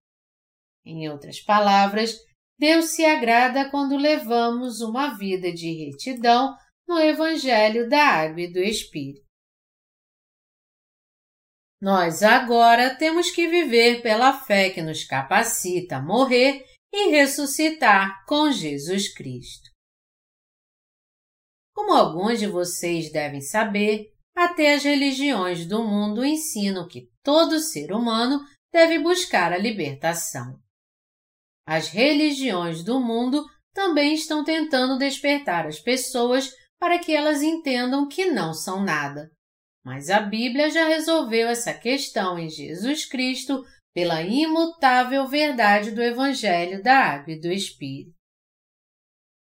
[SPEAKER 1] Em outras palavras, Deus se agrada quando levamos uma vida de retidão no Evangelho da Água e do Espírito. Nós agora temos que viver pela fé que nos capacita a morrer e ressuscitar com Jesus Cristo. Como alguns de vocês devem saber, até as religiões do mundo ensinam que todo ser humano deve buscar a libertação. As religiões do mundo também estão tentando despertar as pessoas para que elas entendam que não são nada, mas a Bíblia já resolveu essa questão em Jesus Cristo pela imutável verdade do Evangelho da Água e do Espírito.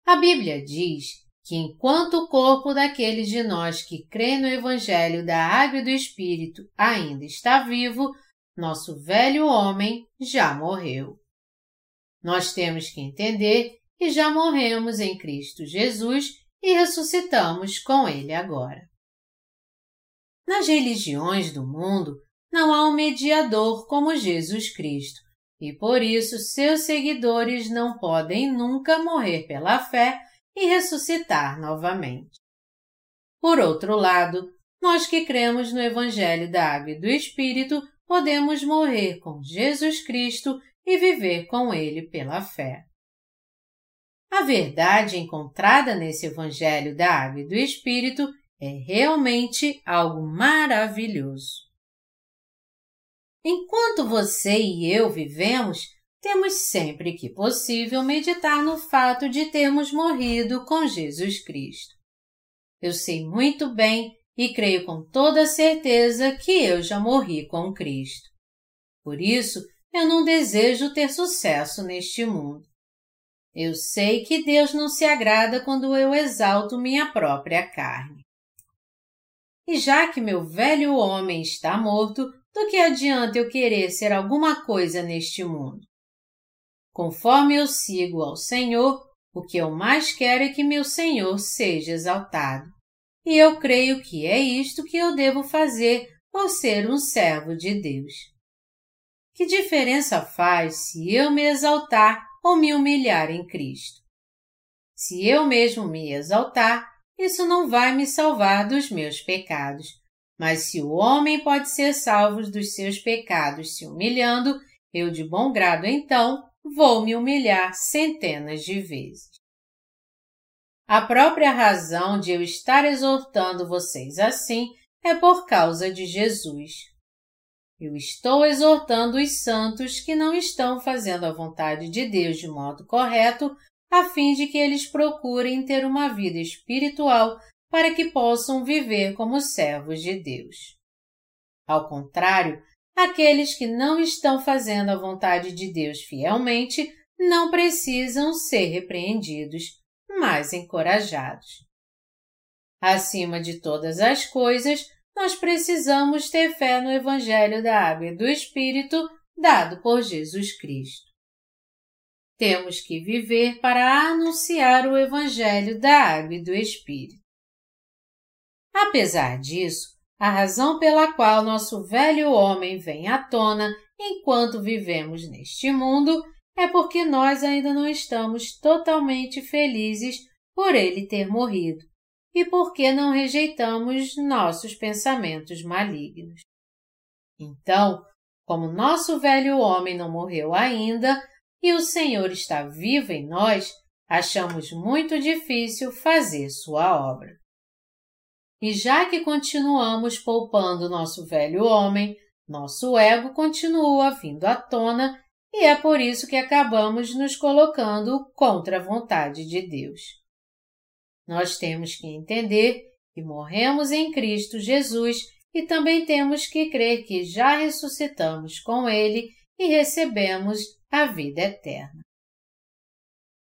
[SPEAKER 1] A Bíblia diz que enquanto o corpo daqueles de nós que crê no Evangelho da Água e do Espírito ainda está vivo, nosso velho homem já morreu. Nós temos que entender que já morremos em Cristo Jesus e ressuscitamos com Ele agora. Nas religiões do mundo, não há um mediador como Jesus Cristo, e por isso seus seguidores não podem nunca morrer pela fé e ressuscitar novamente. Por outro lado, nós que cremos no Evangelho da Água e do Espírito podemos morrer com Jesus Cristo e viver com Ele pela fé. A verdade encontrada nesse Evangelho da Água e do Espírito é realmente algo maravilhoso. Enquanto você e eu vivemos, temos sempre que possível meditar no fato de termos morrido com Jesus Cristo. Eu sei muito bem e creio com toda certeza que eu já morri com Cristo. Por isso, eu não desejo ter sucesso neste mundo. Eu sei que Deus não se agrada quando eu exalto minha própria carne. E já que meu velho homem está morto, do que adianta eu querer ser alguma coisa neste mundo? Conforme eu sigo ao Senhor, o que eu mais quero é que meu Senhor seja exaltado. E eu creio que é isto que eu devo fazer por ser um servo de Deus. Que diferença faz se eu me exaltar ou me humilhar em Cristo? Se eu mesmo me exaltar, isso não vai me salvar dos meus pecados. Mas se o homem pode ser salvo dos seus pecados se humilhando, eu de bom grado então vou me humilhar centenas de vezes. A própria razão de eu estar exortando vocês assim é por causa de Jesus. Eu estou exortando os santos que não estão fazendo a vontade de Deus de modo correto, a fim de que eles procurem ter uma vida espiritual para que possam viver como servos de Deus. Ao contrário, aqueles que não estão fazendo a vontade de Deus fielmente não precisam ser repreendidos, mas encorajados. Acima de todas as coisas, nós precisamos ter fé no Evangelho da Água e do Espírito dado por Jesus Cristo. Temos que viver para anunciar o Evangelho da Água e do Espírito. Apesar disso, a razão pela qual nosso velho homem vem à tona enquanto vivemos neste mundo é porque nós ainda não estamos totalmente felizes por ele ter morrido e porque não rejeitamos nossos pensamentos malignos. Então, como nosso velho homem não morreu ainda e o Senhor está vivo em nós, achamos muito difícil fazer sua obra. E já que continuamos poupando nosso velho homem, nosso ego continua vindo à tona e é por isso que acabamos nos colocando contra a vontade de Deus. Nós temos que entender que morremos em Cristo Jesus e também temos que crer que já ressuscitamos com Ele e recebemos a vida eterna.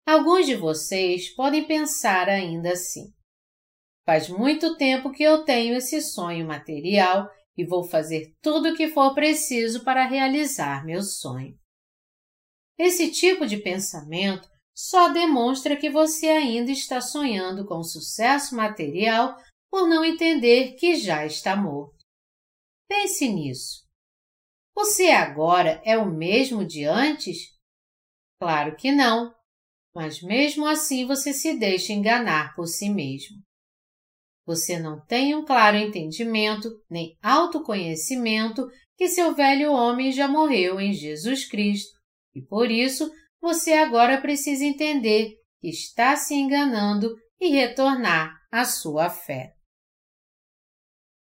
[SPEAKER 1] Alguns de vocês podem pensar ainda assim. Faz muito tempo que eu tenho esse sonho material e vou fazer tudo o que for preciso para realizar meu sonho. Esse tipo de pensamento só demonstra que você ainda está sonhando com sucesso material por não entender que já está morto. Pense nisso. Você agora é o mesmo de antes? Claro que não, mas mesmo assim você se deixa enganar por si mesmo. Você não tem um claro entendimento nem autoconhecimento que seu velho homem já morreu em Jesus Cristo e por isso você agora precisa entender que está se enganando e retornar à sua fé.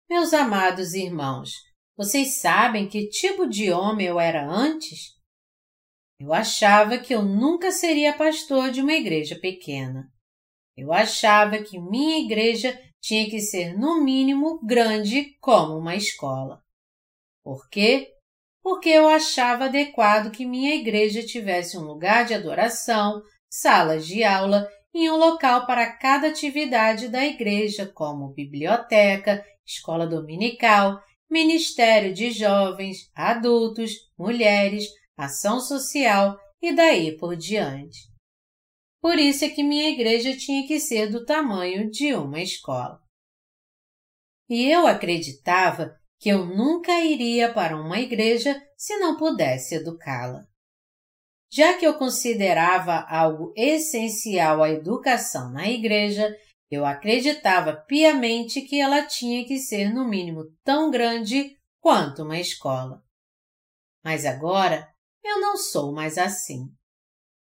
[SPEAKER 1] Meus amados irmãos, vocês sabem que tipo de homem eu era antes? Eu achava que eu nunca seria pastor de uma igreja pequena. Eu achava que minha igreja tinha que ser, no mínimo, grande como uma escola. Por quê? Porque eu achava adequado que minha igreja tivesse um lugar de adoração, salas de aula e um local para cada atividade da igreja, como biblioteca, escola dominical, ministério de jovens, adultos, mulheres, ação social e daí por diante. Por isso é que minha igreja tinha que ser do tamanho de uma escola. E eu acreditava que eu nunca iria para uma igreja se não pudesse educá-la. Já que eu considerava algo essencial a educação na igreja, eu acreditava piamente que ela tinha que ser no mínimo tão grande quanto uma escola. Mas agora eu não sou mais assim.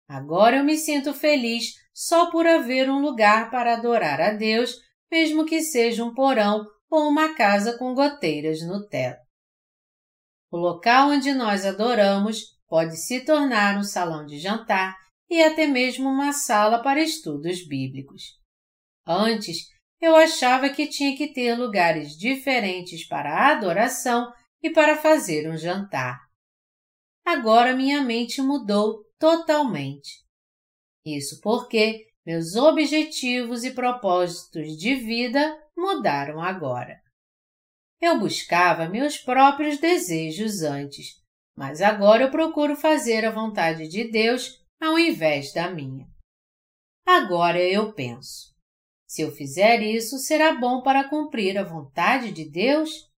[SPEAKER 1] Agora eu me sinto feliz só por haver um lugar para adorar a Deus, mesmo que seja um porão ou uma casa com goteiras no teto. O local onde nós adoramos pode se tornar um salão de jantar e até mesmo uma sala para estudos bíblicos. Antes, eu achava que tinha que ter lugares diferentes para a adoração e para fazer um jantar. Agora minha mente mudou totalmente. Isso porque meus objetivos e propósitos de vida mudaram agora. Eu buscava meus próprios desejos antes, mas agora eu procuro fazer a vontade de Deus ao invés da minha. Agora eu penso: se eu fizer isso, será bom para cumprir a vontade de Deus?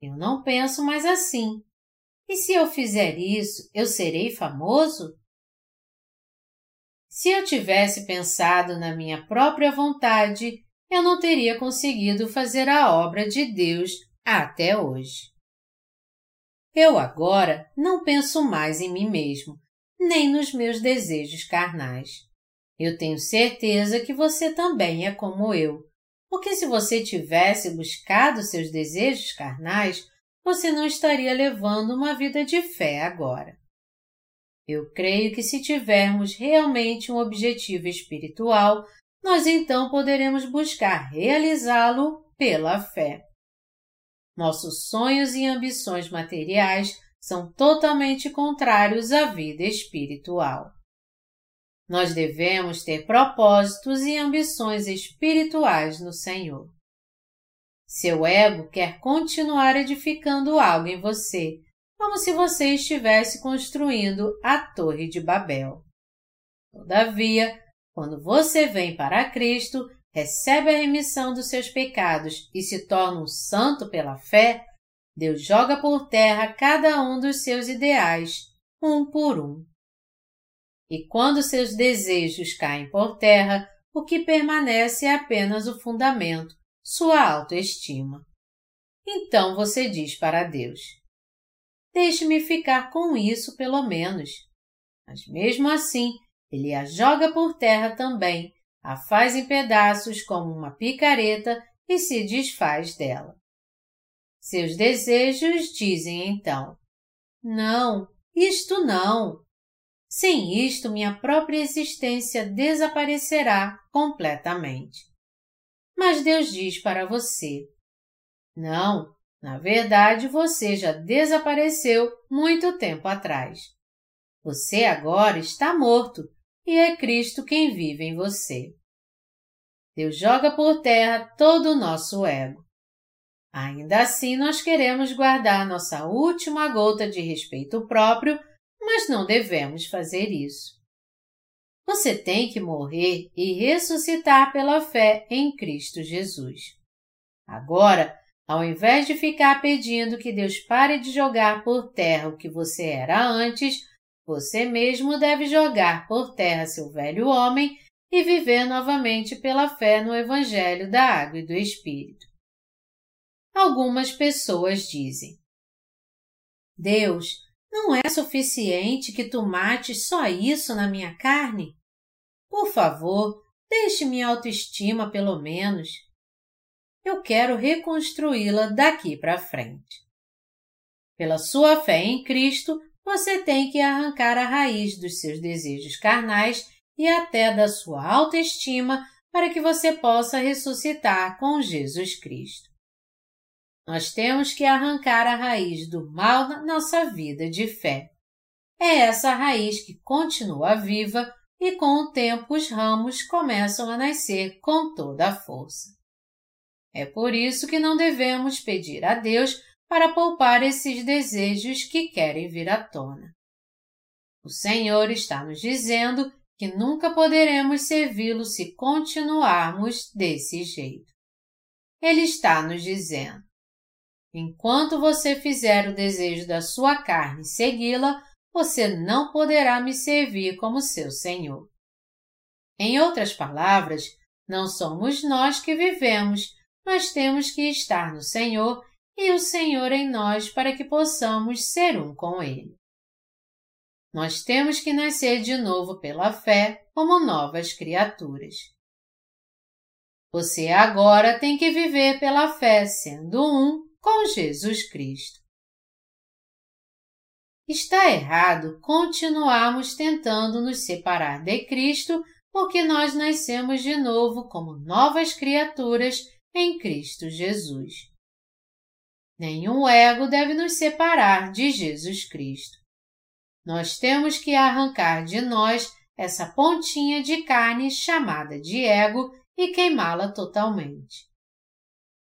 [SPEAKER 1] Eu não penso mais assim. E se eu fizer isso, eu serei famoso? Se eu tivesse pensado na minha própria vontade, eu não teria conseguido fazer a obra de Deus até hoje. Eu agora não penso mais em mim mesmo, nem nos meus desejos carnais. Eu tenho certeza que você também é como eu, porque se você tivesse buscado seus desejos carnais, você não estaria levando uma vida de fé agora. Eu creio que se tivermos realmente um objetivo espiritual, nós então poderemos buscar realizá-lo pela fé. Nossos sonhos e ambições materiais são totalmente contrários à vida espiritual. Nós devemos ter propósitos e ambições espirituais no Senhor. Seu ego quer continuar edificando algo em você, como se você estivesse construindo a Torre de Babel. Todavia, quando você vem para Cristo, recebe a remissão dos seus pecados e se torna um santo pela fé, Deus joga por terra cada um dos seus ideais, um por um. E quando seus desejos caem por terra, o que permanece é apenas o fundamento, sua autoestima. Então você diz para Deus: Deixe-me ficar com isso pelo menos. Mas mesmo assim, ele a joga por terra também, a faz em pedaços como uma picareta e se desfaz dela. Seus desejos dizem então: Não, isto não. Sem isto, minha própria existência desaparecerá completamente. Mas Deus diz para você: Não, na verdade você já desapareceu muito tempo atrás. Você agora está morto e é Cristo quem vive em você. Deus joga por terra todo o nosso ego. Ainda assim, nós queremos guardar nossa última gota de respeito próprio, mas não devemos fazer isso. Você tem que morrer e ressuscitar pela fé em Cristo Jesus. Agora, ao invés de ficar pedindo que Deus pare de jogar por terra o que você era antes, você mesmo deve jogar por terra seu velho homem e viver novamente pela fé no Evangelho da Água e do Espírito. Algumas pessoas dizem: Deus, não é suficiente que tu mates só isso na minha carne? Por favor, deixe minha autoestima pelo menos. Eu quero reconstruí-la daqui para frente. Pela sua fé em Cristo, você tem que arrancar a raiz dos seus desejos carnais e até da sua autoestima para que você possa ressuscitar com Jesus Cristo. Nós temos que arrancar a raiz do mal na nossa vida de fé. É essa raiz que continua viva e com o tempo os ramos começam a nascer com toda a força. É por isso que não devemos pedir a Deus para poupar esses desejos que querem vir à tona. O Senhor está nos dizendo que nunca poderemos servi-lo se continuarmos desse jeito. Ele está nos dizendo: enquanto você fizer o desejo da sua carne segui-la, você não poderá me servir como seu Senhor. Em outras palavras, não somos nós que vivemos, mas temos que estar no Senhor e o Senhor em nós para que possamos ser um com Ele. Nós temos que nascer de novo pela fé como novas criaturas. Você agora tem que viver pela fé sendo um com Jesus Cristo. Está errado continuarmos tentando nos separar de Cristo porque nós nascemos de novo como novas criaturas em Cristo Jesus. Nenhum ego deve nos separar de Jesus Cristo. Nós temos que arrancar de nós essa pontinha de carne chamada de ego e queimá-la totalmente.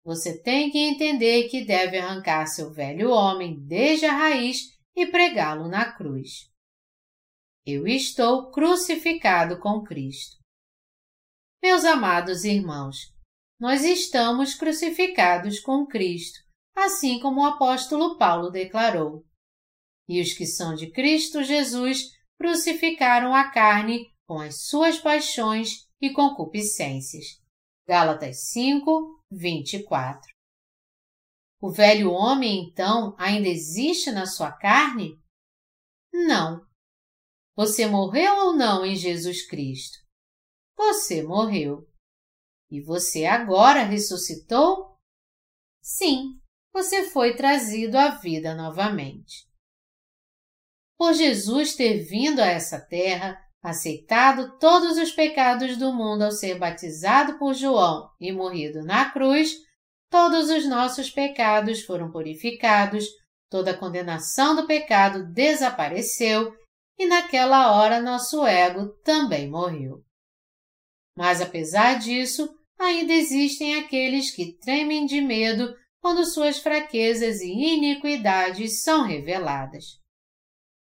[SPEAKER 1] Você tem que entender que deve arrancar seu velho homem desde a raiz e pregá-lo na cruz. Eu estou crucificado com Cristo. Meus amados irmãos, nós estamos crucificados com Cristo assim como o apóstolo Paulo declarou. E os que são de Cristo Jesus crucificaram a carne com as suas paixões e concupiscências. Gálatas 5, 24 o velho homem então ainda existe na sua carne? Não. Você morreu ou não em Jesus Cristo? Você morreu. E você agora ressuscitou? Sim, você foi trazido à vida novamente. Por Jesus ter vindo a essa terra, aceitado todos os pecados do mundo ao ser batizado por João e morrido na cruz, todos os nossos pecados foram purificados, toda a condenação do pecado desapareceu e naquela hora nosso ego também morreu. Mas apesar disso, ainda existem aqueles que tremem de medo quando suas fraquezas e iniquidades são reveladas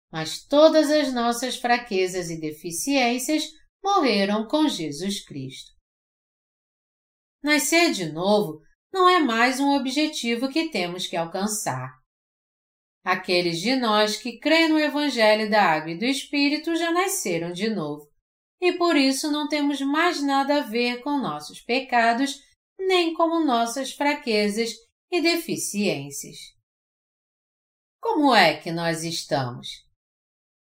[SPEAKER 1] mas todas as nossas fraquezas e deficiências morreram com Jesus Cristo. Nascer de novo não é mais um objetivo que temos que alcançar. Aqueles de nós que creem no Evangelho da Água e do Espírito já nasceram de novo, e por isso não temos mais nada a ver com nossos pecados, nem com nossas fraquezas e deficiências. Como é que nós estamos?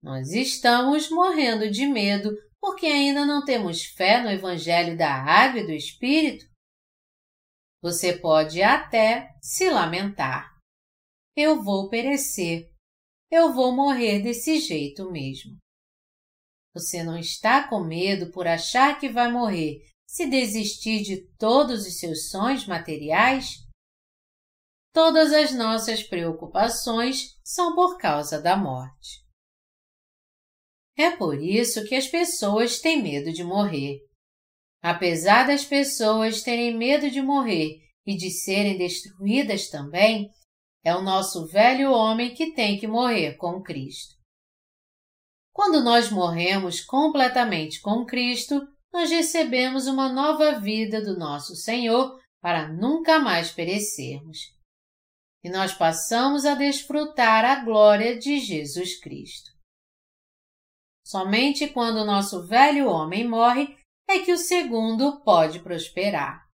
[SPEAKER 1] Nós estamos morrendo de medo porque ainda não temos fé no Evangelho da Água e do Espírito? Você pode até se lamentar. Eu vou perecer. Eu vou morrer desse jeito mesmo. Você não está com medo por achar que vai morrer se desistir de todos os seus sonhos materiais? Todas as nossas preocupações são por causa da morte. É por isso que as pessoas têm medo de morrer. Apesar das pessoas terem medo de morrer e de serem destruídas também, é o nosso velho homem que tem que morrer com Cristo. Quando nós morremos completamente com Cristo, nós recebemos uma nova vida do nosso Senhor para nunca mais perecermos. E nós passamos a desfrutar a glória de Jesus Cristo. Somente quando o nosso velho homem morre é que o segundo pode prosperar.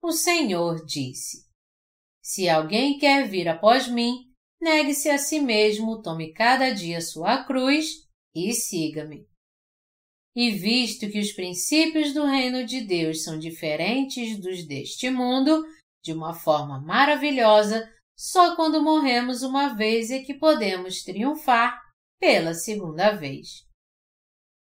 [SPEAKER 1] O Senhor disse: Se alguém quer vir após mim, negue-se a si mesmo, tome cada dia sua cruz e siga-me. E visto que os princípios do reino de Deus são diferentes dos deste mundo, de uma forma maravilhosa, só quando morremos uma vez é que podemos triunfar pela segunda vez.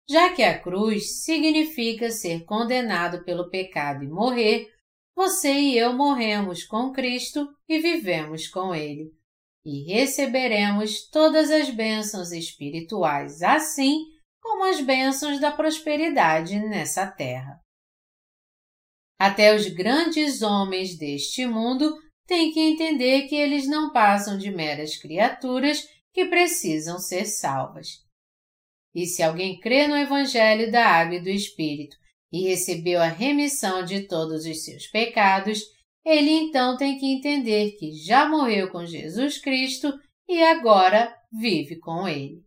[SPEAKER 1] Já que a cruz significa ser condenado pelo pecado e morrer, você e eu morremos com Cristo e vivemos com Ele, e receberemos todas as bênçãos espirituais, assim como as bênçãos da prosperidade nessa terra. Até os grandes homens deste mundo têm que entender que eles não passam de meras criaturas que precisam ser salvas. E se alguém crê no Evangelho da Água e do Espírito e recebeu a remissão de todos os seus pecados, ele então tem que entender que já morreu com Jesus Cristo e agora vive com ele.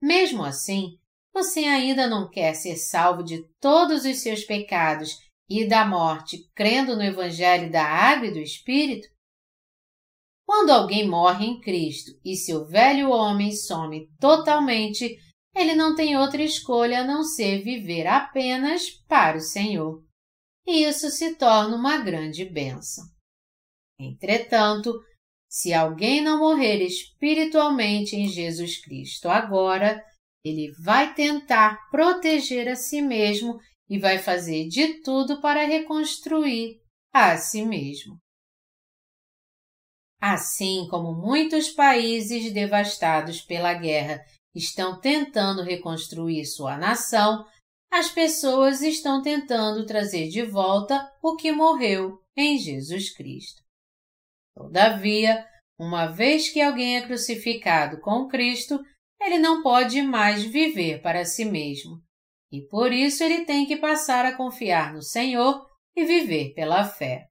[SPEAKER 1] Mesmo assim, você ainda não quer ser salvo de todos os seus pecados e da morte crendo no Evangelho da Água e do Espírito? Quando alguém morre em Cristo e seu velho homem some totalmente, ele não tem outra escolha a não ser viver apenas para o Senhor. E isso se torna uma grande bênção. Entretanto, se alguém não morrer espiritualmente em Jesus Cristo agora, ele vai tentar proteger a si mesmo e vai fazer de tudo para reconstruir a si mesmo. Assim como muitos países devastados pela guerra estão tentando reconstruir sua nação, as pessoas estão tentando trazer de volta o que morreu em Jesus Cristo. Todavia, uma vez que alguém é crucificado com Cristo, ele não pode mais viver para si mesmo, e por isso ele tem que passar a confiar no Senhor e viver pela fé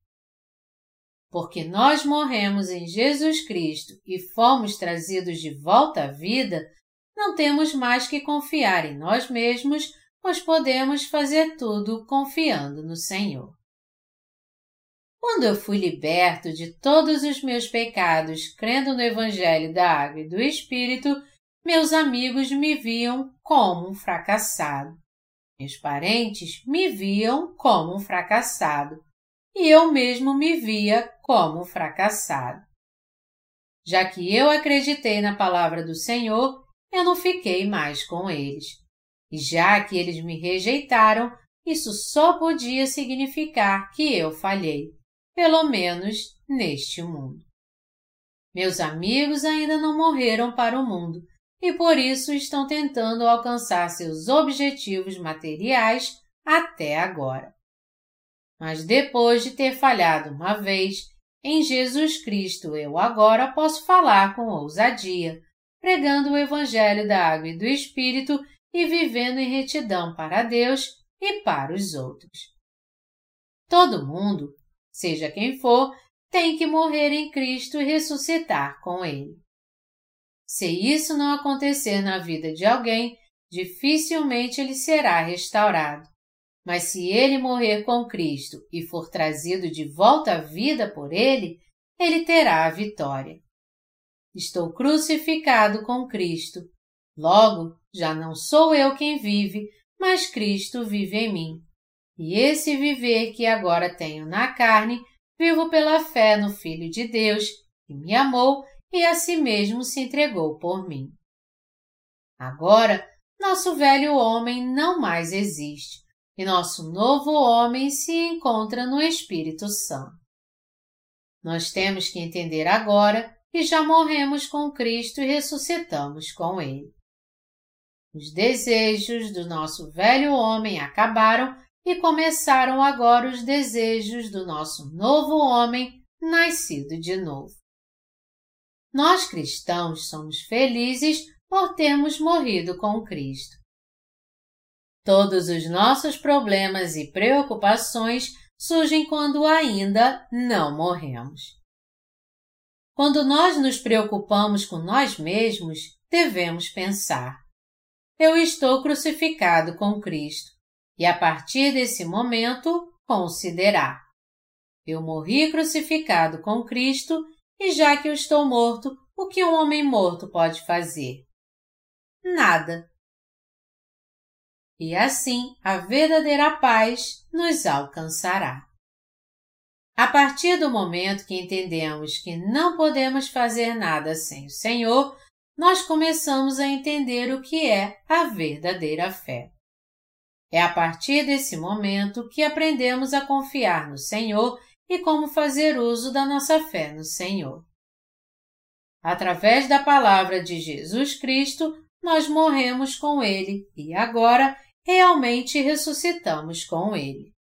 [SPEAKER 1] porque nós morremos em Jesus Cristo e fomos trazidos de volta à vida, não temos mais que confiar em nós mesmos, pois podemos fazer tudo confiando no Senhor. Quando eu fui liberto de todos os meus pecados crendo no Evangelho da Água e do Espírito, meus amigos me viam como um fracassado. Meus parentes me viam como um fracassado. E eu mesmo me via como um fracassado. Já que eu acreditei na palavra do Senhor, eu não fiquei mais com eles. E já que eles me rejeitaram, isso só podia significar que eu falhei pelo menos neste mundo. Meus amigos ainda não morreram para o mundo e por isso estão tentando alcançar seus objetivos materiais até agora. Mas depois de ter falhado uma vez, em Jesus Cristo eu agora posso falar com ousadia, pregando o Evangelho da Água e do Espírito e vivendo em retidão para Deus e para os outros. Todo mundo seja quem for, tem que morrer em Cristo e ressuscitar com Ele. Se isso não acontecer na vida de alguém, dificilmente ele será restaurado. Mas se ele morrer com Cristo e for trazido de volta à vida por ele, ele terá a vitória. Estou crucificado com Cristo. Logo, já não sou eu quem vive, mas Cristo vive em mim. E esse viver que agora tenho na carne, vivo pela fé no Filho de Deus, que me amou e a si mesmo se entregou por mim. Agora, nosso velho homem não mais existe, e nosso novo homem se encontra no Espírito Santo. Nós temos que entender agora que já morremos com Cristo e ressuscitamos com Ele. Os desejos do nosso velho homem acabaram e começaram agora os desejos do nosso novo homem nascido de novo. Nós cristãos somos felizes por termos morrido com Cristo. Todos os nossos problemas e preocupações surgem quando ainda não morremos. Quando nós nos preocupamos com nós mesmos, devemos pensar: Eu estou crucificado com Cristo e a partir desse momento considerar. Eu morri crucificado com Cristo e já que eu estou morto, o que um homem morto pode fazer? Nada. E assim a verdadeira paz nos alcançará. A partir do momento que entendemos que não podemos fazer nada sem o Senhor, nós começamos a entender o que é a verdadeira fé. É a partir desse momento que aprendemos a confiar no Senhor e como fazer uso da nossa fé no Senhor. Através da palavra de Jesus Cristo, nós morremos com Ele e agora realmente ressuscitamos com Ele.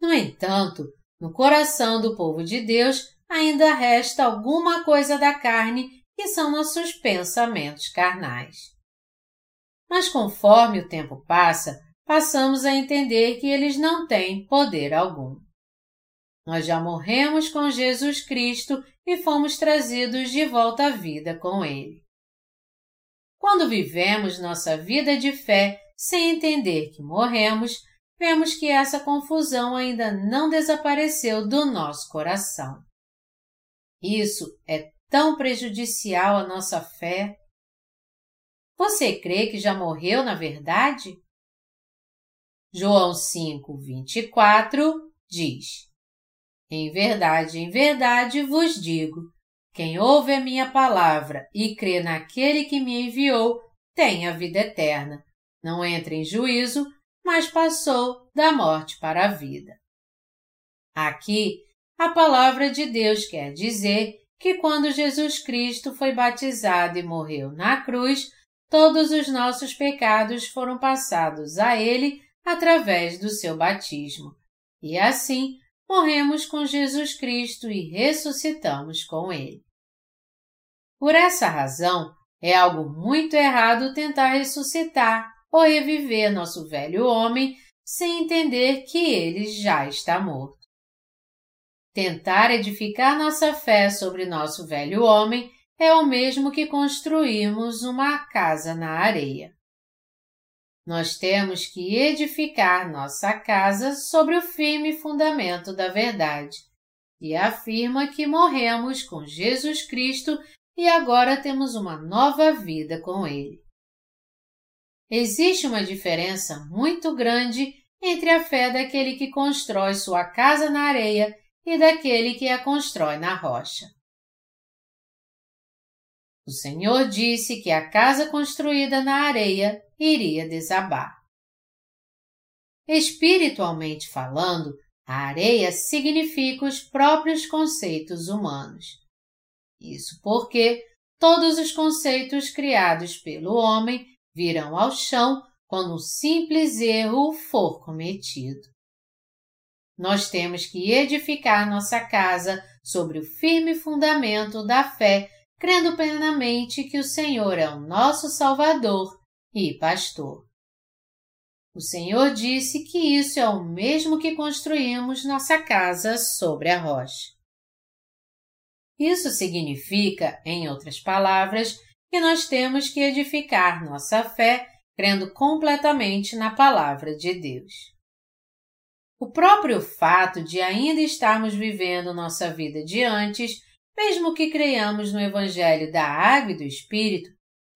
[SPEAKER 1] No entanto, no coração do povo de Deus ainda resta alguma coisa da carne que são nossos pensamentos carnais. Mas conforme o tempo passa, passamos a entender que eles não têm poder algum. Nós já morremos com Jesus Cristo e fomos trazidos de volta à vida com Ele. Quando vivemos nossa vida de fé sem entender que morremos, vemos que essa confusão ainda não desapareceu do nosso coração. Isso é tão prejudicial à nossa fé você crê que já morreu na verdade? João 5, 24 diz: Em verdade, em verdade vos digo: quem ouve a minha palavra e crê naquele que me enviou, tem a vida eterna. Não entra em juízo, mas passou da morte para a vida. Aqui, a palavra de Deus quer dizer que quando Jesus Cristo foi batizado e morreu na cruz, todos os nossos pecados foram passados a Ele através do seu batismo. E assim morremos com Jesus Cristo e ressuscitamos com Ele. Por essa razão, é algo muito errado tentar ressuscitar ou reviver nosso velho homem sem entender que ele já está morto. Tentar edificar nossa fé sobre nosso velho homem é o mesmo que construirmos uma casa na areia. Nós temos que edificar nossa casa sobre o firme fundamento da verdade e afirma que morremos com Jesus Cristo e agora temos uma nova vida com Ele. Existe uma diferença muito grande entre a fé daquele que constrói sua casa na areia e daquele que a constrói na rocha. O Senhor disse que a casa construída na areia iria desabar. Espiritualmente falando, a areia significa os próprios conceitos humanos. Isso porque todos os conceitos criados pelo homem virão ao chão quando um simples erro for cometido. Nós temos que edificar nossa casa sobre o firme fundamento da fé, crendo plenamente que o Senhor é o nosso Salvador e Pastor. O Senhor disse que isso é o mesmo que construímos nossa casa sobre a rocha. Isso significa, em outras palavras, que nós temos que edificar nossa fé crendo completamente na Palavra de Deus. O próprio fato de ainda estarmos vivendo nossa vida de antes, mesmo que creiamos no Evangelho da Água e do Espírito,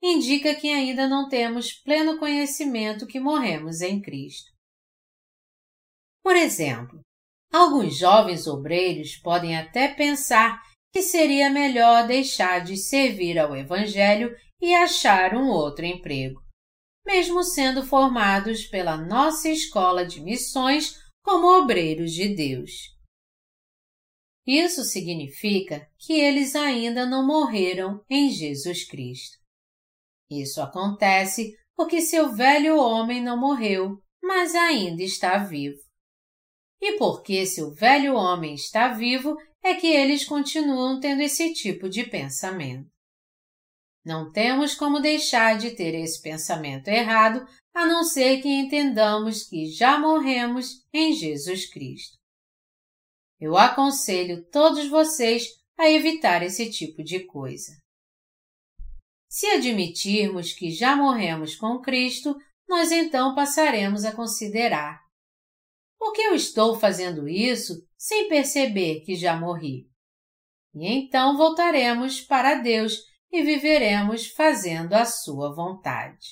[SPEAKER 1] indica que ainda não temos pleno conhecimento que morremos em Cristo. Por exemplo, alguns jovens obreiros podem até pensar que seria melhor deixar de servir ao Evangelho e achar um outro emprego, mesmo sendo formados pela nossa escola de missões como obreiros de Deus. Isso significa que eles ainda não morreram em Jesus Cristo. Isso acontece porque seu velho homem não morreu, mas ainda está vivo. E porque seu velho homem está vivo é que eles continuam tendo esse tipo de pensamento. Não temos como deixar de ter esse pensamento errado a não ser que entendamos que já morremos em Jesus Cristo. Eu aconselho todos vocês a evitar esse tipo de coisa. Se admitirmos que já morremos com Cristo, nós então passaremos a considerar: por que eu estou fazendo isso sem perceber que já morri? E então voltaremos para Deus e viveremos fazendo a Sua vontade.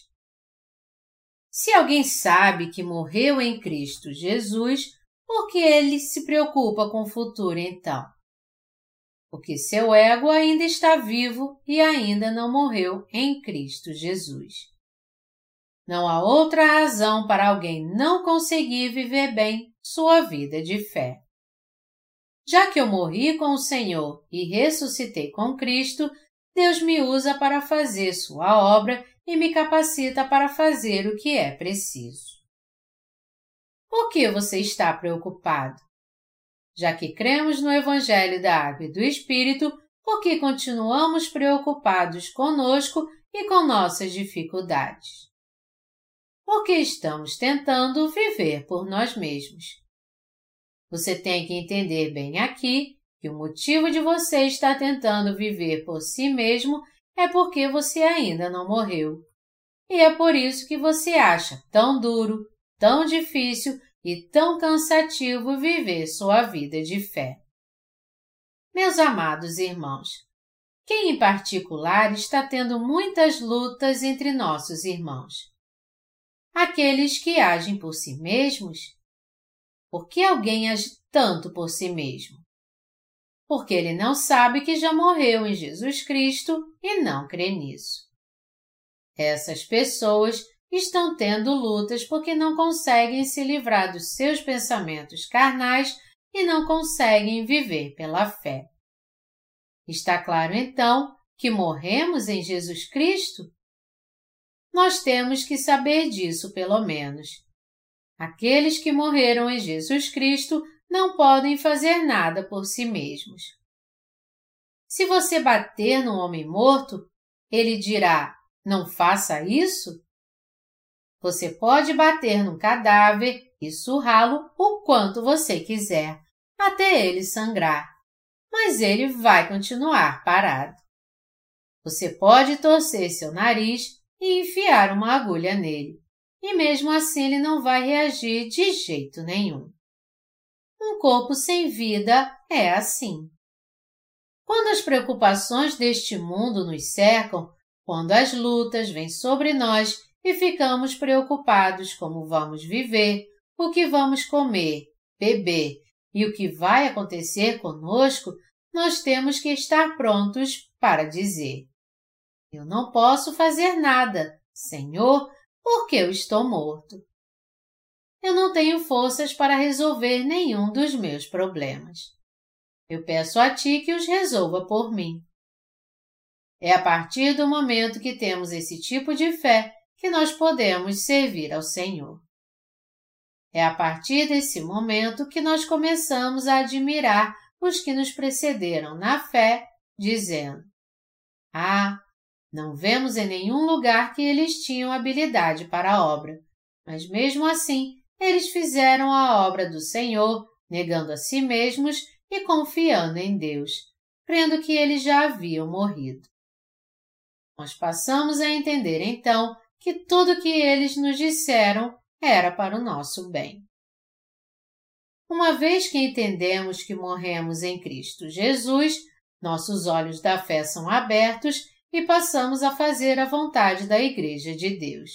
[SPEAKER 1] Se alguém sabe que morreu em Cristo Jesus, por que ele se preocupa com o futuro então? Porque seu ego ainda está vivo e ainda não morreu em Cristo Jesus. Não há outra razão para alguém não conseguir viver bem sua vida de fé. Já que eu morri com o Senhor e ressuscitei com Cristo, Deus me usa para fazer sua obra e me capacita para fazer o que é preciso. Por que você está preocupado? Já que cremos no Evangelho da Água e do Espírito, porque continuamos preocupados conosco e com nossas dificuldades. Porque estamos tentando viver por nós mesmos. Você tem que entender bem aqui que o motivo de você estar tentando viver por si mesmo é porque você ainda não morreu. E é por isso que você acha tão duro, tão difícil e tão cansativo viver sua vida de fé. Meus amados irmãos, quem em particular está tendo muitas lutas entre nossos irmãos? Aqueles que agem por si mesmos? Por que alguém age tanto por si mesmo? Porque ele não sabe que já morreu em Jesus Cristo e não crê nisso. Essas pessoas estão tendo lutas porque não conseguem se livrar dos seus pensamentos carnais e não conseguem viver pela fé. Está claro então que morremos em Jesus Cristo? Nós temos que saber disso pelo menos. Aqueles que morreram em Jesus Cristo não podem fazer nada por si mesmos. Se você bater num homem morto, ele dirá: Não faça isso? Você pode bater num cadáver e surrá-lo o quanto você quiser, até ele sangrar, mas ele vai continuar parado. Você pode torcer seu nariz e enfiar uma agulha nele, e mesmo assim ele não vai reagir de jeito nenhum. Um corpo sem vida é assim. Quando as preocupações deste mundo nos cercam, quando as lutas vêm sobre nós e ficamos preocupados como vamos viver, o que vamos comer, beber e o que vai acontecer conosco, nós temos que estar prontos para dizer: Eu não posso fazer nada, Senhor, porque eu estou morto. Eu não tenho forças para resolver nenhum dos meus problemas. Eu peço a Ti que os resolva por mim. É a partir do momento que temos esse tipo de fé que nós podemos servir ao Senhor. É a partir desse momento que nós começamos a admirar os que nos precederam na fé, dizendo: Ah, não vemos em nenhum lugar que eles tinham habilidade para a obra, mas mesmo assim eles fizeram a obra do Senhor, negando a si mesmos e confiando em Deus, crendo que eles já haviam morrido. Nós passamos a entender então que tudo que eles nos disseram era para o nosso bem. Uma vez que entendemos que morremos em Cristo Jesus, nossos olhos da fé são abertos e passamos a fazer a vontade da Igreja de Deus.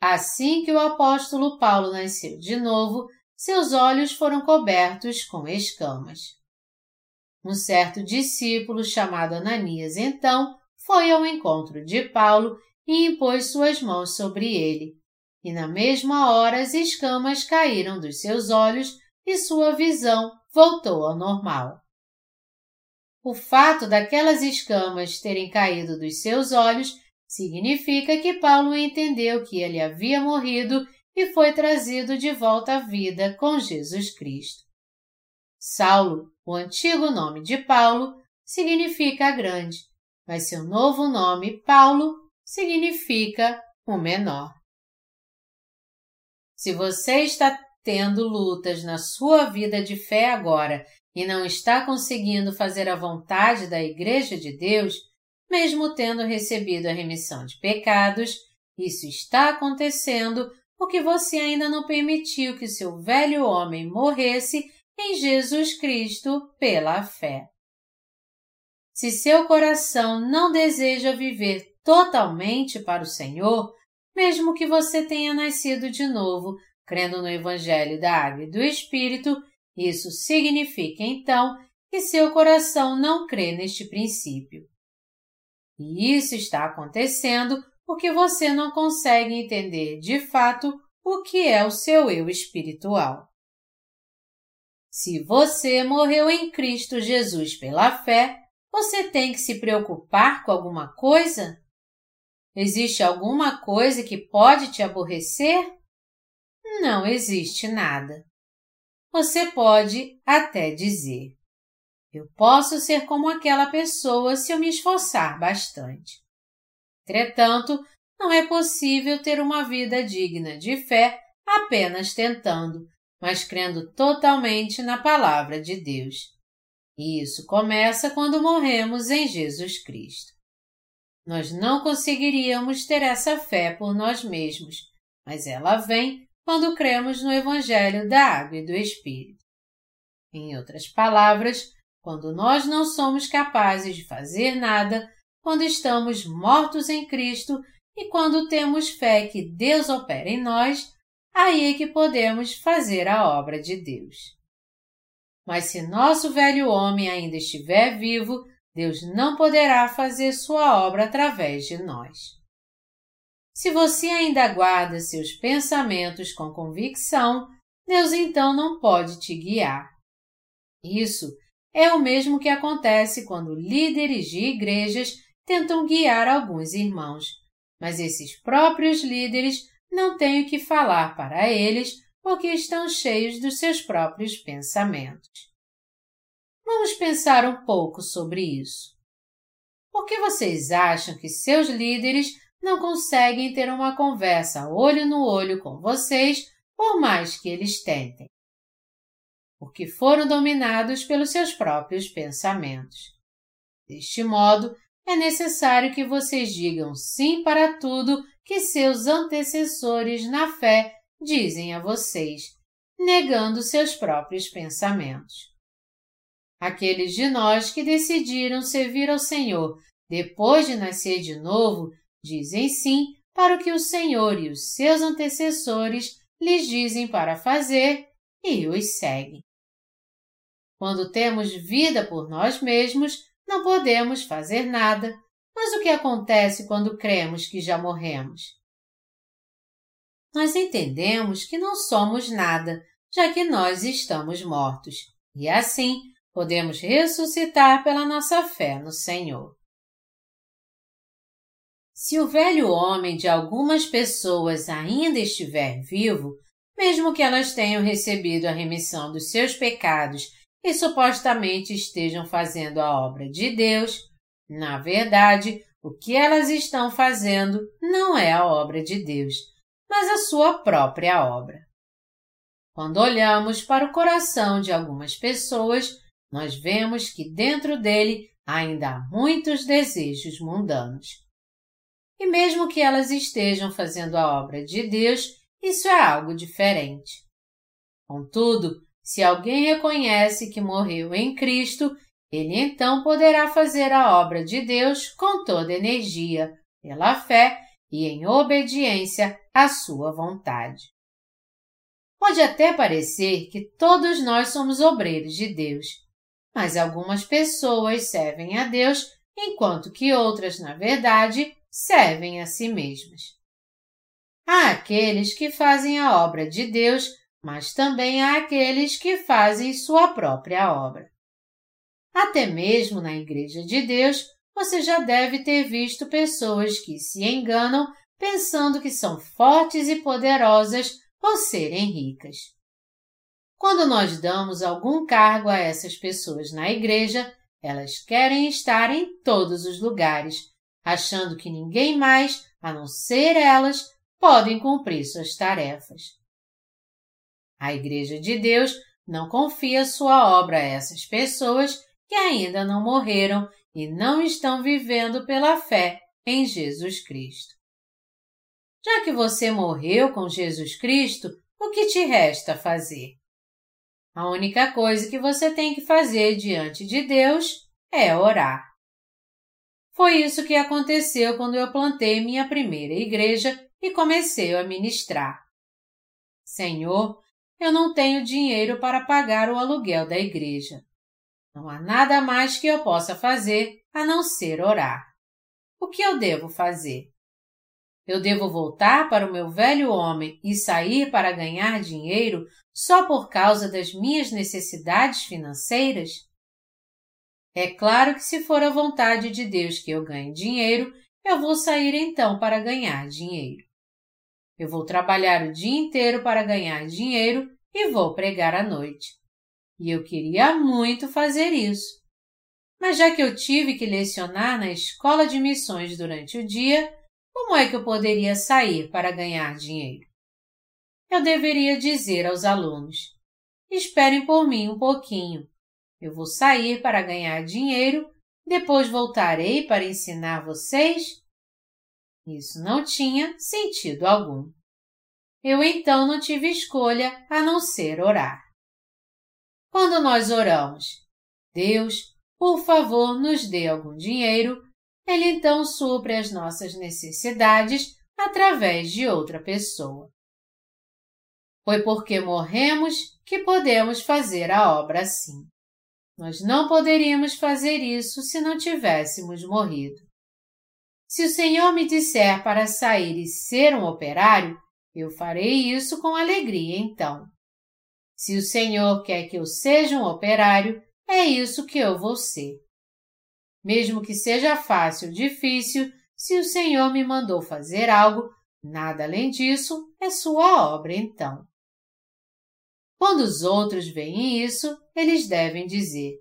[SPEAKER 1] Assim que o apóstolo Paulo nasceu de novo, seus olhos foram cobertos com escamas. Um certo discípulo chamado Ananias, então, foi ao encontro de Paulo e impôs suas mãos sobre ele. E na mesma hora as escamas caíram dos seus olhos e sua visão voltou ao normal. O fato daquelas escamas terem caído dos seus olhos significa que Paulo entendeu que ele havia morrido e foi trazido de volta à vida com Jesus Cristo. Saulo, o antigo nome de Paulo, significa grande, mas seu novo nome, Paulo, significa o menor. Se você está tendo lutas na sua vida de fé agora e não está conseguindo fazer a vontade da Igreja de Deus, mesmo tendo recebido a remissão de pecados, isso está acontecendo porque você ainda não permitiu que seu velho homem morresse em Jesus Cristo pela fé. Se seu coração não deseja viver totalmente para o Senhor, mesmo que você tenha nascido de novo, crendo no Evangelho da Água e do Espírito, isso significa então que seu coração não crê neste princípio. E isso está acontecendo porque você não consegue entender de fato o que é o seu eu espiritual. Se você morreu em Cristo Jesus pela fé, você tem que se preocupar com alguma coisa? Existe alguma coisa que pode te aborrecer? Não existe nada. Você pode até dizer: Eu posso ser como aquela pessoa se eu me esforçar bastante. Entretanto, não é possível ter uma vida digna de fé apenas tentando, mas crendo totalmente na Palavra de Deus. E isso começa quando morremos em Jesus Cristo. Nós não conseguiríamos ter essa fé por nós mesmos, mas ela vem quando cremos no Evangelho da Água e do Espírito. Em outras palavras, quando nós não somos capazes de fazer nada, quando estamos mortos em Cristo e quando temos fé que Deus opera em nós, aí é que podemos fazer a obra de Deus. Mas se nosso velho homem ainda estiver vivo, Deus não poderá fazer sua obra através de nós. Se você ainda guarda seus pensamentos com convicção, Deus então não pode te guiar. Isso é o mesmo que acontece quando líderes de igrejas tentam guiar alguns irmãos, mas esses próprios líderes não têm o que falar para eles porque estão cheios dos seus próprios pensamentos. Vamos pensar um pouco sobre isso. Por que vocês acham que seus líderes não conseguem ter uma conversa olho no olho com vocês, por mais que eles tentem? Porque foram dominados pelos seus próprios pensamentos. Deste modo, é necessário que vocês digam sim para tudo que seus antecessores na fé dizem a vocês, negando seus próprios pensamentos. Aqueles de nós que decidiram servir ao Senhor depois de nascer de novo dizem sim para o que o Senhor e os seus antecessores lhes dizem para fazer e os seguem. Quando temos vida por nós mesmos, não podemos fazer nada, mas o que acontece quando cremos que já morremos? Nós entendemos que não somos nada, já que nós estamos mortos, e assim podemos ressuscitar pela nossa fé no Senhor. Se o velho homem de algumas pessoas ainda estiver vivo, mesmo que elas tenham recebido a remissão dos seus pecados e supostamente estejam fazendo a obra de Deus, na verdade, o que elas estão fazendo não é a obra de Deus, mas a sua própria obra. Quando olhamos para o coração de algumas pessoas, nós vemos que dentro dele ainda há muitos desejos mundanos. E mesmo que elas estejam fazendo a obra de Deus, isso é algo diferente. Contudo, se alguém reconhece que morreu em Cristo, ele então poderá fazer a obra de Deus com toda energia, pela fé e em obediência à sua vontade. Pode até parecer que todos nós somos obreiros de Deus, mas algumas pessoas servem a Deus enquanto que outras, na verdade, servem a si mesmas. Há aqueles que fazem a obra de Deus, mas também há aqueles que fazem sua própria obra. Até mesmo na Igreja de Deus, você já deve ter visto pessoas que se enganam pensando que são fortes e poderosas por serem ricas. Quando nós damos algum cargo a essas pessoas na igreja, elas querem estar em todos os lugares, achando que ninguém mais, a não ser elas, podem cumprir suas tarefas. A Igreja de Deus não confia sua obra a essas pessoas que ainda não morreram e não estão vivendo pela fé em Jesus Cristo. Já que você morreu com Jesus Cristo, o que te resta fazer? A única coisa que você tem que fazer diante de Deus é orar. Foi isso que aconteceu quando eu plantei minha primeira igreja e comecei a ministrar. Senhor, eu não tenho dinheiro para pagar o aluguel da igreja. Não há nada mais que eu possa fazer a não ser orar. O que eu devo fazer? Eu devo voltar para o meu velho homem e sair para ganhar dinheiro só por causa das minhas necessidades financeiras? É claro que se for a vontade de Deus que eu ganhe dinheiro, eu vou sair então para ganhar dinheiro. Eu vou trabalhar o dia inteiro para ganhar dinheiro e vou pregar à noite. E eu queria muito fazer isso. Mas já que eu tive que lecionar na escola de missões durante o dia, como é que eu poderia sair para ganhar dinheiro? Eu deveria dizer aos alunos: esperem por mim um pouquinho, eu vou sair para ganhar dinheiro, depois voltarei para ensinar vocês? Isso não tinha sentido algum. Eu então não tive escolha a não ser orar. Quando nós oramos, Deus, por favor, nos dê algum dinheiro, Ele então supre as nossas necessidades através de outra pessoa. Foi porque morremos que podemos fazer a obra assim. Nós não poderíamos fazer isso se não tivéssemos morrido. Se o Senhor me disser para sair e ser um operário, eu farei isso com alegria então. Se o Senhor quer que eu seja um operário, é isso que eu vou ser. Mesmo que seja fácil difícil, se o Senhor me mandou fazer algo, nada além disso é sua obra então. Quando os outros veem isso, eles devem dizer: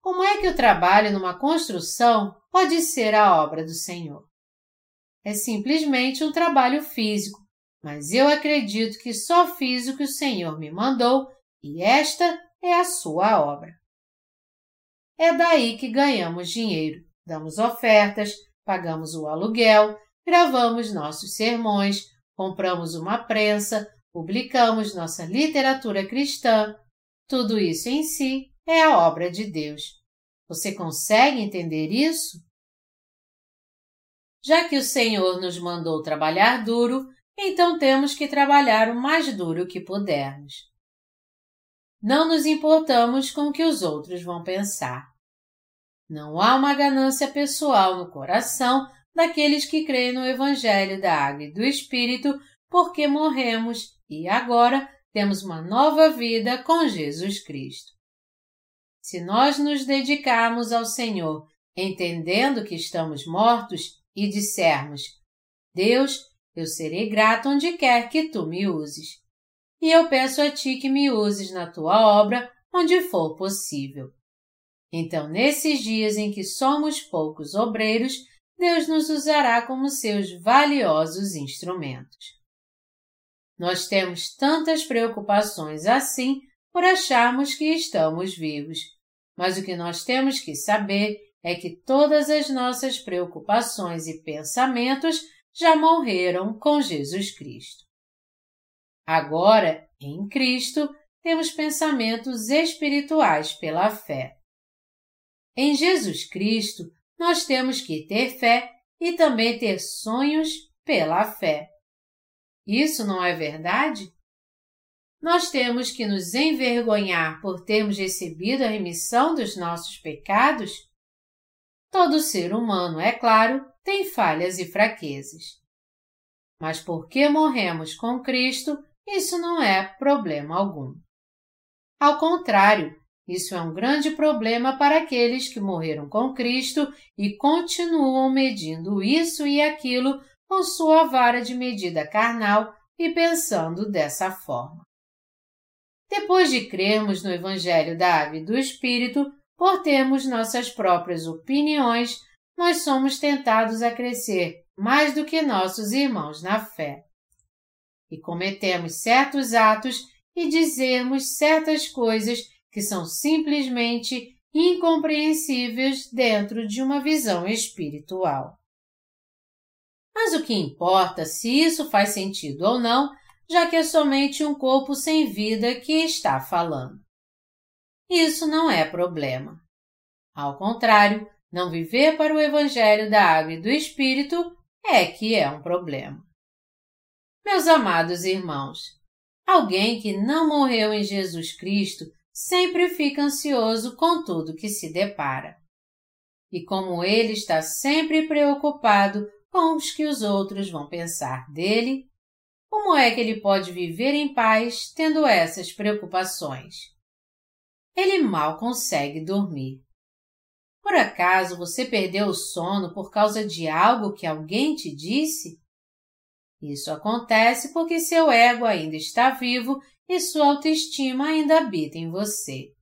[SPEAKER 1] Como é que o trabalho numa construção pode ser a obra do Senhor? É simplesmente um trabalho físico, mas eu acredito que só fiz o que o Senhor me mandou e esta é a sua obra. É daí que ganhamos dinheiro, damos ofertas, pagamos o aluguel, gravamos nossos sermões, compramos uma prensa, publicamos nossa literatura cristã. Tudo isso em si é a obra de Deus. Você consegue entender isso? Já que o Senhor nos mandou trabalhar duro, então temos que trabalhar o mais duro que pudermos. Não nos importamos com o que os outros vão pensar. Não há uma ganância pessoal no coração daqueles que creem no Evangelho da Água e do Espírito, porque morremos e agora temos uma nova vida com Jesus Cristo. Se nós nos dedicarmos ao Senhor, entendendo que estamos mortos, e dissermos: Deus, eu serei grato onde quer que tu me uses. E eu peço a ti que me uses na tua obra onde for possível. Então, nesses dias em que somos poucos obreiros, Deus nos usará como seus valiosos instrumentos. Nós temos tantas preocupações assim por acharmos que estamos vivos, mas o que nós temos que saber é que todas as nossas preocupações e pensamentos já morreram com Jesus Cristo. Agora, em Cristo, temos pensamentos espirituais pela fé. Em Jesus Cristo, nós temos que ter fé e também ter sonhos pela fé. Isso não é verdade? Nós temos que nos envergonhar por termos recebido a remissão dos nossos pecados? Todo ser humano, é claro, tem falhas e fraquezas. Mas porque morremos com Cristo, isso não é problema algum. Ao contrário, isso é um grande problema para aqueles que morreram com Cristo e continuam medindo isso e aquilo com sua vara de medida carnal e pensando dessa forma. Depois de crermos no Evangelho da Água e do Espírito, por termos nossas próprias opiniões, nós somos tentados a crescer mais do que nossos irmãos na fé. E cometemos certos atos e dizemos certas coisas que são simplesmente incompreensíveis dentro de uma visão espiritual. Mas o que importa se isso faz sentido ou não, já que é somente um corpo sem vida que está falando. Isso não é problema. Ao contrário, não viver para o Evangelho da Água e do Espírito é que é um problema. Meus amados irmãos, alguém que não morreu em Jesus Cristo sempre fica ansioso com tudo que se depara. E como ele está sempre preocupado com os que os outros vão pensar dele, como é que ele pode viver em paz tendo essas preocupações? Ele mal consegue dormir. Por acaso você perdeu o sono por causa de algo que alguém te disse? Isso acontece porque seu ego ainda está vivo e sua autoestima ainda habita em você.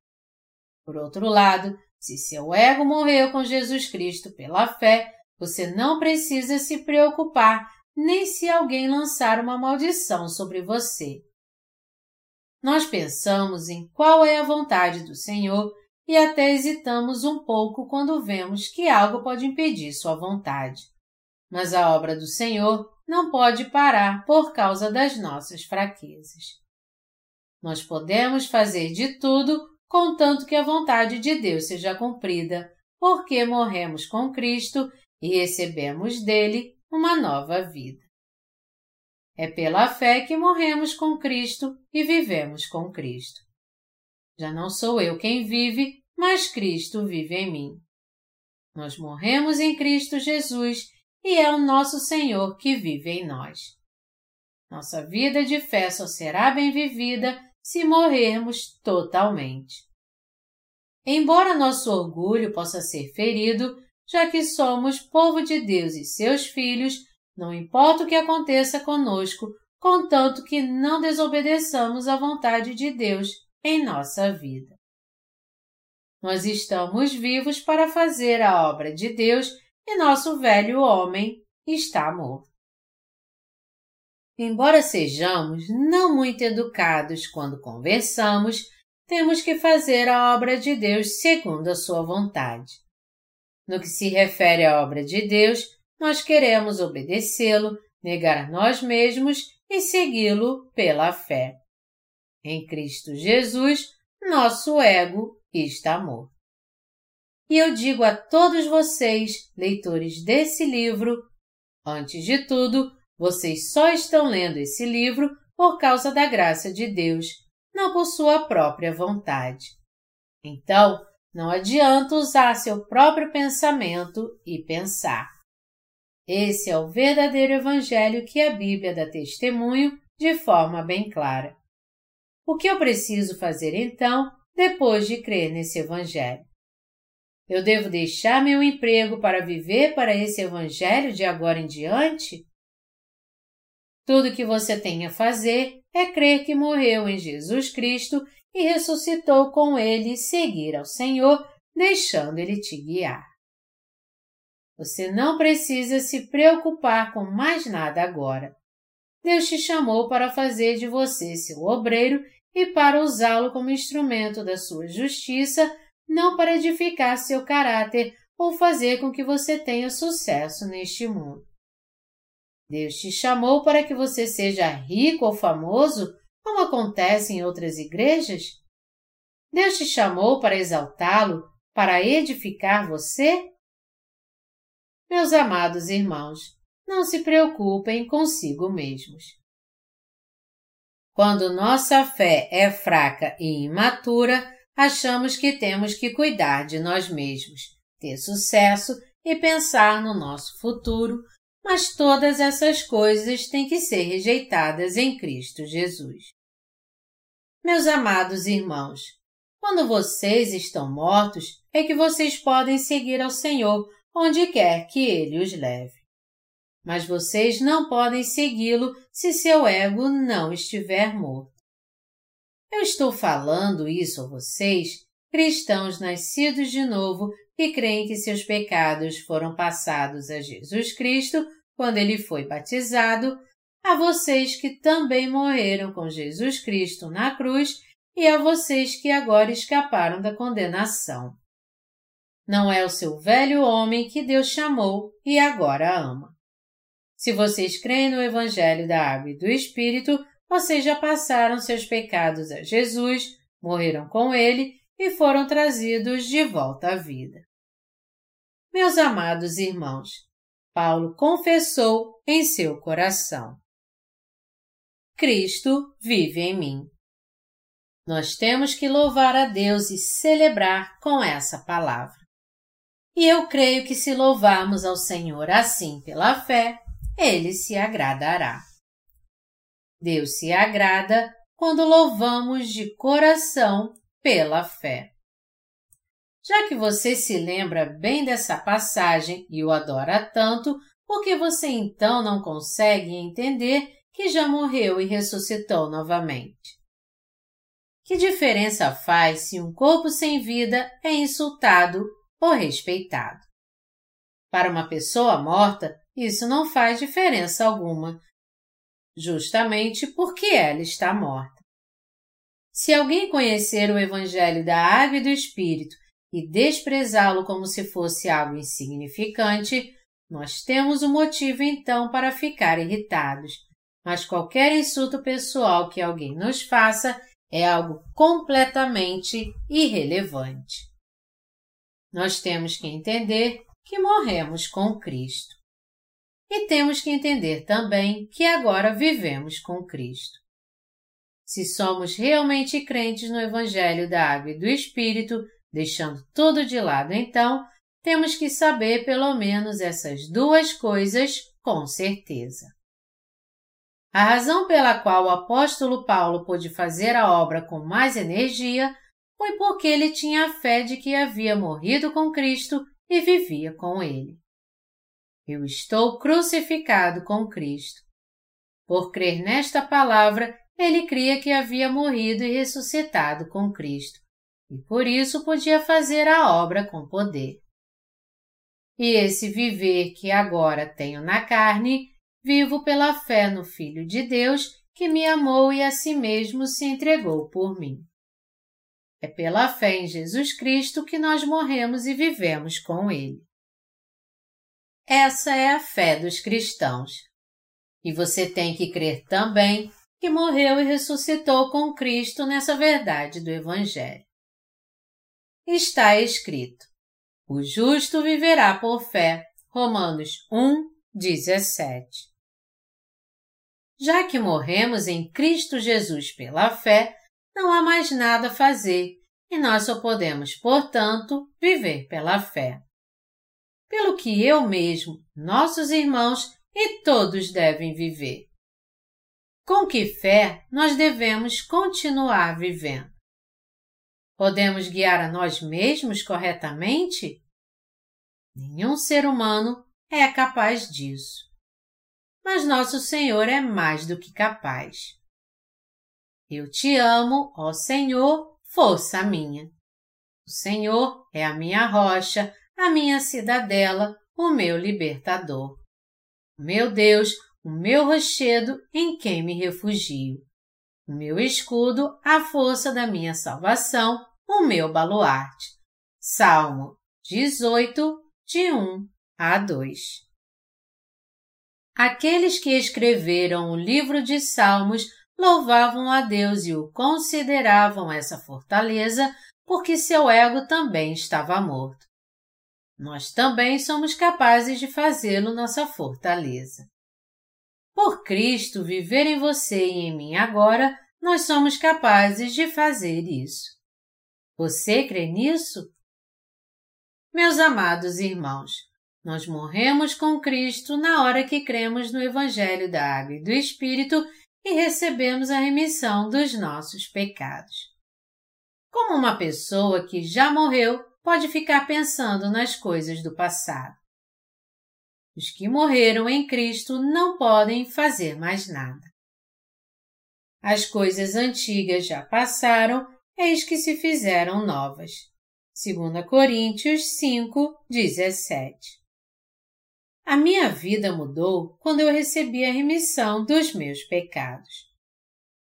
[SPEAKER 1] Por outro lado, se seu ego morreu com Jesus Cristo pela fé, você não precisa se preocupar nem se alguém lançar uma maldição sobre você. Nós pensamos em qual é a vontade do Senhor e até hesitamos um pouco quando vemos que algo pode impedir sua vontade. Mas a obra do Senhor não pode parar por causa das nossas fraquezas. Nós podemos fazer de tudo contanto que a vontade de Deus seja cumprida, porque morremos com Cristo e recebemos dele uma nova vida. É pela fé que morremos com Cristo e vivemos com Cristo. Já não sou eu quem vive, mas Cristo vive em mim. Nós morremos em Cristo Jesus e é o nosso Senhor que vive em nós. Nossa vida de fé só será bem vivida se morrermos totalmente. Embora nosso orgulho possa ser ferido, já que somos povo de Deus e seus filhos, não importa o que aconteça conosco, contanto que não desobedeçamos à vontade de Deus em nossa vida. Nós estamos vivos para fazer a obra de Deus e nosso velho homem está morto. Embora sejamos não muito educados quando conversamos, temos que fazer a obra de Deus segundo a sua vontade. No que se refere à obra de Deus, nós queremos obedecê-lo, negar a nós mesmos e segui-lo pela fé. Em Cristo Jesus, nosso ego está morto. E eu digo a todos vocês, leitores desse livro, antes de tudo, vocês só estão lendo esse livro por causa da graça de Deus, não por sua própria vontade. Então, não adianta usar seu próprio pensamento e pensar. Esse é o verdadeiro Evangelho que a Bíblia dá testemunho de forma bem clara. O que eu preciso fazer então, depois de crer nesse Evangelho? Eu devo deixar meu emprego para viver para esse Evangelho de agora em diante? Tudo que você tem a fazer é crer que morreu em Jesus Cristo e ressuscitou com ele e seguir ao Senhor, deixando ele te guiar. Você não precisa se preocupar com mais nada agora. Deus te chamou para fazer de você seu obreiro e para usá-lo como instrumento da sua justiça, não para edificar seu caráter ou fazer com que você tenha sucesso neste mundo. Deus te chamou para que você seja rico ou famoso, como acontece em outras igrejas? Deus te chamou para exaltá-lo, para edificar você? Meus amados irmãos, não se preocupem consigo mesmos. Quando nossa fé é fraca e imatura, achamos que temos que cuidar de nós mesmos, ter sucesso e pensar no nosso futuro, mas todas essas coisas têm que ser rejeitadas em Cristo Jesus. Meus amados irmãos, quando vocês estão mortos, é que vocês podem seguir ao Senhor onde quer que Ele os leve. Mas vocês não podem segui-lo se seu ego não estiver morto. Eu estou falando isso a vocês, cristãos nascidos de novo que creem que seus pecados foram passados a Jesus Cristo quando ele foi batizado, a vocês que também morreram com Jesus Cristo na cruz e a vocês que agora escaparam da condenação. Não é o seu velho homem que Deus chamou e agora ama. Se vocês creem no Evangelho da Água e do Espírito, vocês já passaram seus pecados a Jesus, morreram com ele e foram trazidos de volta à vida. Meus amados irmãos, Paulo confessou em seu coração: Cristo vive em mim. Nós temos que louvar a Deus e celebrar com essa palavra. E eu creio que se louvarmos ao Senhor assim pela fé, ele se agradará. Deus se agrada quando louvamos de coração pela fé. Já que você se lembra bem dessa passagem e o adora tanto, por que você então não consegue entender que já morreu e ressuscitou novamente? Que diferença faz se um corpo sem vida é insultado ou respeitado? Para uma pessoa morta, isso não faz diferença alguma, justamente porque ela está morta. Se alguém conhecer o Evangelho da Água e do Espírito e desprezá-lo como se fosse algo insignificante, nós temos um motivo então para ficar irritados. Mas qualquer insulto pessoal que alguém nos faça é algo completamente irrelevante. Nós temos que entender que morremos com Cristo. E temos que entender também que agora vivemos com Cristo. Se somos realmente crentes no Evangelho da Água e do Espírito, Deixando tudo de lado, então, temos que saber pelo menos essas duas coisas com certeza. A razão pela qual o apóstolo Paulo pôde fazer a obra com mais energia foi porque ele tinha a fé de que havia morrido com Cristo e vivia com ele. Eu estou crucificado com Cristo. Por crer nesta palavra, ele cria que havia morrido e ressuscitado com Cristo e por isso podia fazer a obra com poder. E esse viver que agora tenho na carne, vivo pela fé no Filho de Deus que me amou e a si mesmo se entregou por mim. É pela fé em Jesus Cristo que nós morremos e vivemos com Ele. Essa é a fé dos cristãos. E você tem que crer também que morreu e ressuscitou com Cristo nessa verdade do Evangelho. Está escrito: O justo viverá por fé. Romanos 1, 17. Já que morremos em Cristo Jesus pela fé, não há mais nada a fazer e nós só podemos, portanto, viver pela fé. Pelo que eu mesmo, nossos irmãos e todos devem viver. Com que fé nós devemos continuar vivendo? Podemos guiar a nós mesmos corretamente? Nenhum ser humano é capaz disso. Mas nosso Senhor é mais do que capaz. Eu te amo, ó Senhor, força minha. O Senhor é a minha rocha, a minha cidadela, o meu libertador. Meu Deus, o meu rochedo em quem me refugio. O meu escudo, a força da minha salvação, o meu baluarte. Salmo 18, de 1 a 2. Aqueles que escreveram o livro de Salmos louvavam a Deus e o consideravam essa fortaleza porque seu ego também estava morto. Nós também somos capazes de fazê-lo nossa fortaleza. Por Cristo viver em você e em mim agora, nós somos capazes de fazer isso. Você crê nisso? Meus amados irmãos, nós morremos com Cristo na hora que cremos no Evangelho da Água e do Espírito e recebemos a remissão dos nossos pecados. Como uma pessoa que já morreu pode ficar pensando nas coisas do passado? Os que morreram em Cristo não podem fazer mais nada. As coisas antigas já passaram, eis que se fizeram novas. 2 Coríntios 5, 17 a minha vida mudou quando eu recebi a remissão dos meus pecados.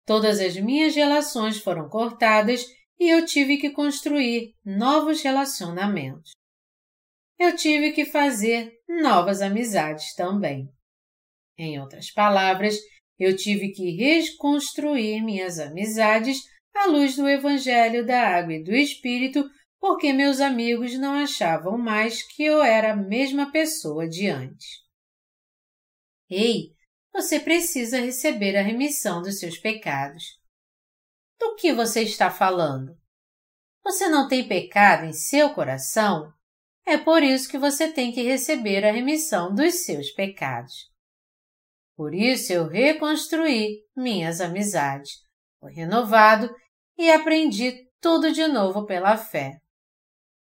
[SPEAKER 1] Todas as minhas relações foram cortadas e eu tive que construir novos relacionamentos. Eu tive que fazer novas amizades também. Em outras palavras, eu tive que reconstruir minhas amizades à luz do Evangelho da Água e do Espírito porque meus amigos não achavam mais que eu era a mesma pessoa de antes. Ei, você precisa receber a remissão dos seus pecados. Do que você está falando? Você não tem pecado em seu coração? É por isso que você tem que receber a remissão dos seus pecados. Por isso eu reconstruí minhas amizades, fui renovado e aprendi tudo de novo pela fé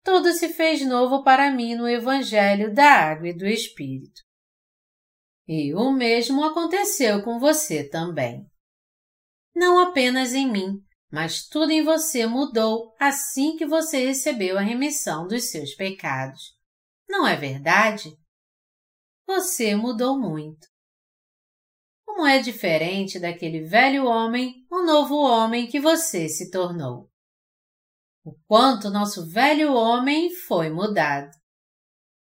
[SPEAKER 1] tudo se fez novo para mim no Evangelho da Água e do Espírito. E o mesmo aconteceu com você também. Não apenas em mim, mas tudo em você mudou assim que você recebeu a remissão dos seus pecados. Não é verdade? Você mudou muito. Como é diferente daquele velho homem, o novo homem que você se tornou o quanto nosso velho homem foi mudado.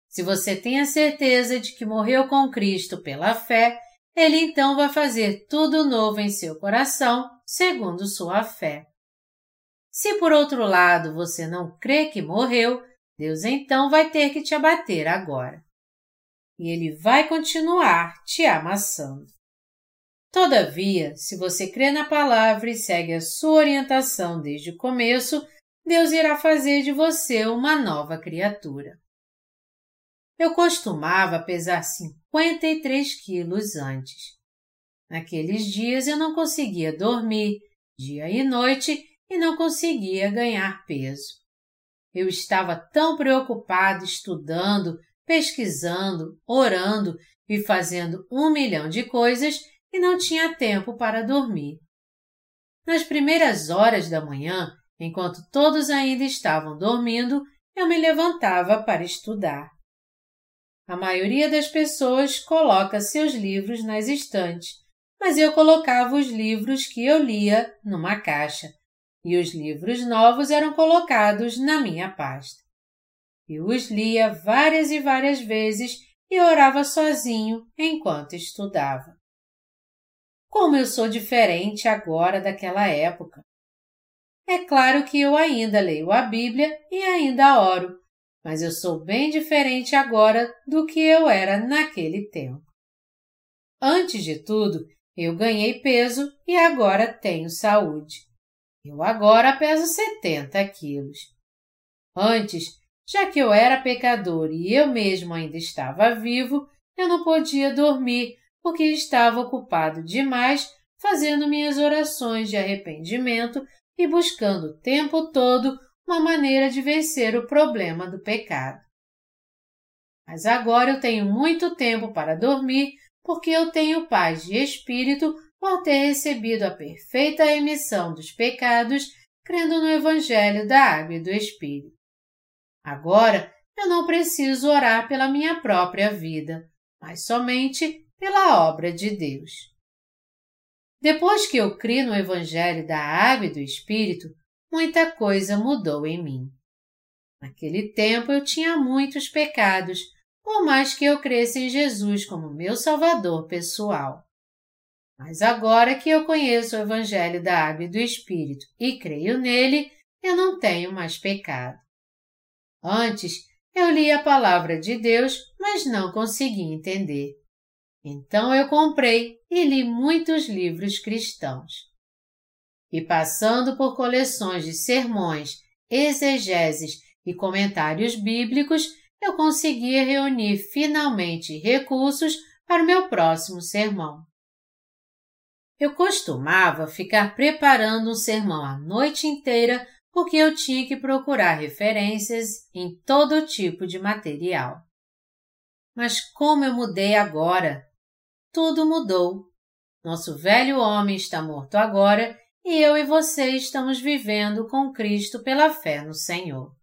[SPEAKER 1] Se você tem a certeza de que morreu com Cristo pela fé, ele então vai fazer tudo novo em seu coração, segundo sua fé. Se por outro lado você não crê que morreu, Deus então vai ter que te abater agora. E ele vai continuar te amassando. Todavia, se você crê na palavra e segue a sua orientação desde o começo, Deus irá fazer de você uma nova criatura. Eu costumava pesar 53 quilos antes. Naqueles dias eu não conseguia dormir, dia e noite, e não conseguia ganhar peso. Eu estava tão preocupado estudando, pesquisando, orando e fazendo um milhão de coisas e não tinha tempo para dormir. Nas primeiras horas da manhã, Enquanto todos ainda estavam dormindo, eu me levantava para estudar. A maioria das pessoas coloca seus livros nas estantes, mas eu colocava os livros que eu lia numa caixa e os livros novos eram colocados na minha pasta. Eu os lia várias e várias vezes e orava sozinho enquanto estudava. Como eu sou diferente agora daquela época. É claro que eu ainda leio a Bíblia e ainda oro, mas eu sou bem diferente agora do que eu era naquele tempo. Antes de tudo, eu ganhei peso e agora tenho saúde. Eu agora peso 70 quilos. Antes, já que eu era pecador e eu mesmo ainda estava vivo, eu não podia dormir porque estava ocupado demais fazendo minhas orações de arrependimento e buscando o tempo todo uma maneira de vencer o problema do pecado. Mas agora eu tenho muito tempo para dormir porque eu tenho paz de espírito por ter recebido a perfeita remissão dos pecados crendo no Evangelho da Água e do Espírito. Agora eu não preciso orar pela minha própria vida, mas somente pela obra de Deus. Depois que eu criei no Evangelho da Água e do Espírito, muita coisa mudou em mim. Naquele tempo eu tinha muitos pecados, por mais que eu cresça em Jesus como meu Salvador pessoal. Mas agora que eu conheço o Evangelho da Água e do Espírito e creio nele, eu não tenho mais pecado. Antes, eu li a palavra de Deus, mas não consegui entender. Então eu comprei e li muitos livros cristãos. E passando por coleções de sermões, exegeses e comentários bíblicos, eu conseguia reunir finalmente recursos para o meu próximo sermão. Eu costumava ficar preparando um sermão a noite inteira porque eu tinha que procurar referências em todo tipo de material. Mas como eu mudei agora! Tudo mudou. Nosso velho homem está morto agora e eu e você estamos vivendo com Cristo pela fé no Senhor.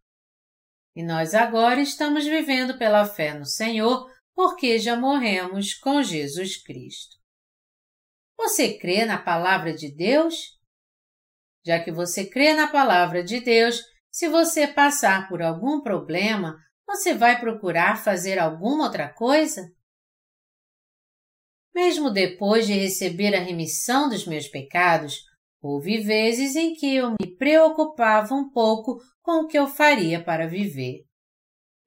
[SPEAKER 1] E nós agora estamos vivendo pela fé no Senhor porque já morremos com Jesus Cristo. Você crê na palavra de Deus? Já que você crê na palavra de Deus, se você passar por algum problema, você vai procurar fazer alguma outra coisa? Mesmo depois de receber a remissão dos meus pecados, houve vezes em que eu me preocupava um pouco com o que eu faria para viver.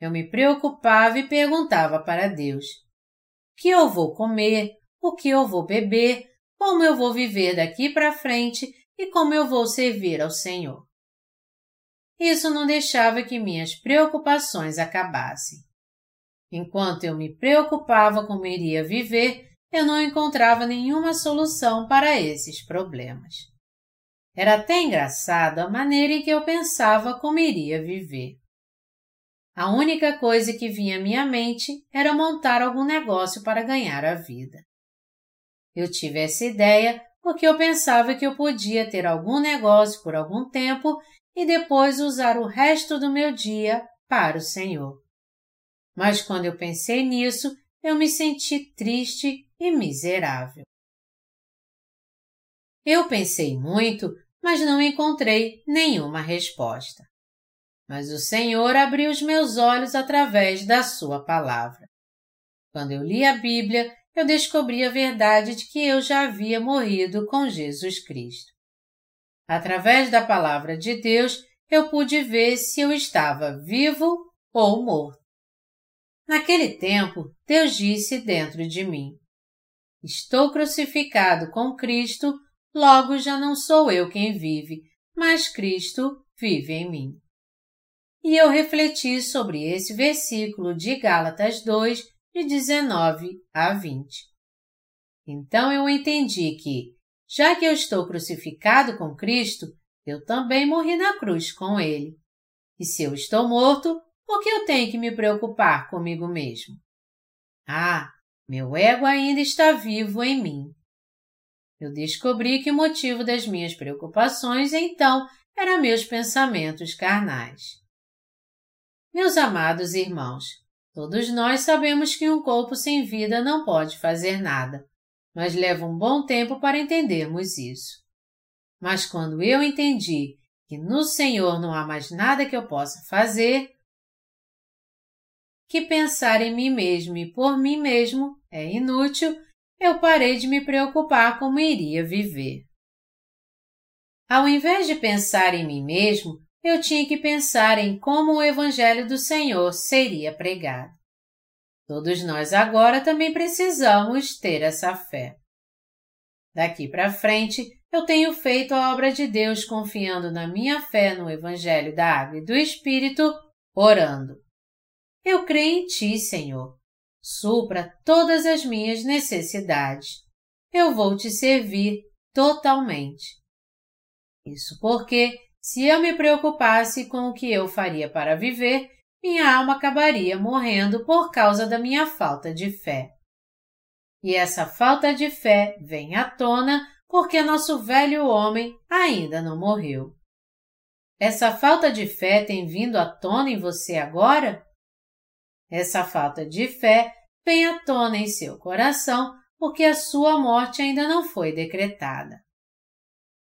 [SPEAKER 1] Eu me preocupava e perguntava para Deus: o que eu vou comer? O que eu vou beber? Como eu vou viver daqui para frente e como eu vou servir ao Senhor. Isso não deixava que minhas preocupações acabassem. Enquanto eu me preocupava como iria viver, eu não encontrava nenhuma solução para esses problemas. Era até engraçado a maneira em que eu pensava como iria viver. A única coisa que vinha à minha mente era montar algum negócio para ganhar a vida. Eu tive essa ideia porque eu pensava que eu podia ter algum negócio por algum tempo e depois usar o resto do meu dia para o Senhor. Mas quando eu pensei nisso, eu me senti triste e miserável. Eu pensei muito, mas não encontrei nenhuma resposta. Mas o Senhor abriu os meus olhos através da Sua palavra. Quando eu li a Bíblia, eu descobri a verdade de que eu já havia morrido com Jesus Cristo. Através da palavra de Deus, eu pude ver se eu estava vivo ou morto. Naquele tempo, Deus disse dentro de mim: Estou crucificado com Cristo, logo já não sou eu quem vive, mas Cristo vive em mim. E eu refleti sobre esse versículo de Gálatas 2, de 19 a 20. Então eu entendi que, já que eu estou crucificado com Cristo, eu também morri na cruz com Ele. E se eu estou morto, por que eu tenho que me preocupar comigo mesmo? Ah, meu ego ainda está vivo em mim. Eu descobri que o motivo das minhas preocupações, então, eram meus pensamentos carnais. Meus amados irmãos, Todos nós sabemos que um corpo sem vida não pode fazer nada, mas leva um bom tempo para entendermos isso. Mas quando eu entendi que no Senhor não há mais nada que eu possa fazer, que pensar em mim mesmo e por mim mesmo é inútil, eu parei de me preocupar como iria viver. Ao invés de pensar em mim mesmo, eu tinha que pensar em como o Evangelho do Senhor seria pregado. Todos nós agora também precisamos ter essa fé. Daqui para frente, eu tenho feito a obra de Deus confiando na minha fé no Evangelho da Água e do Espírito, orando. Eu creio em Ti, Senhor. Supra todas as minhas necessidades. Eu vou te servir totalmente. Isso porque, se eu me preocupasse com o que eu faria para viver, minha alma acabaria morrendo por causa da minha falta de fé. E essa falta de fé vem à tona porque nosso velho homem ainda não morreu. Essa falta de fé tem vindo à tona em você agora? Essa falta de fé vem à tona em seu coração porque a sua morte ainda não foi decretada.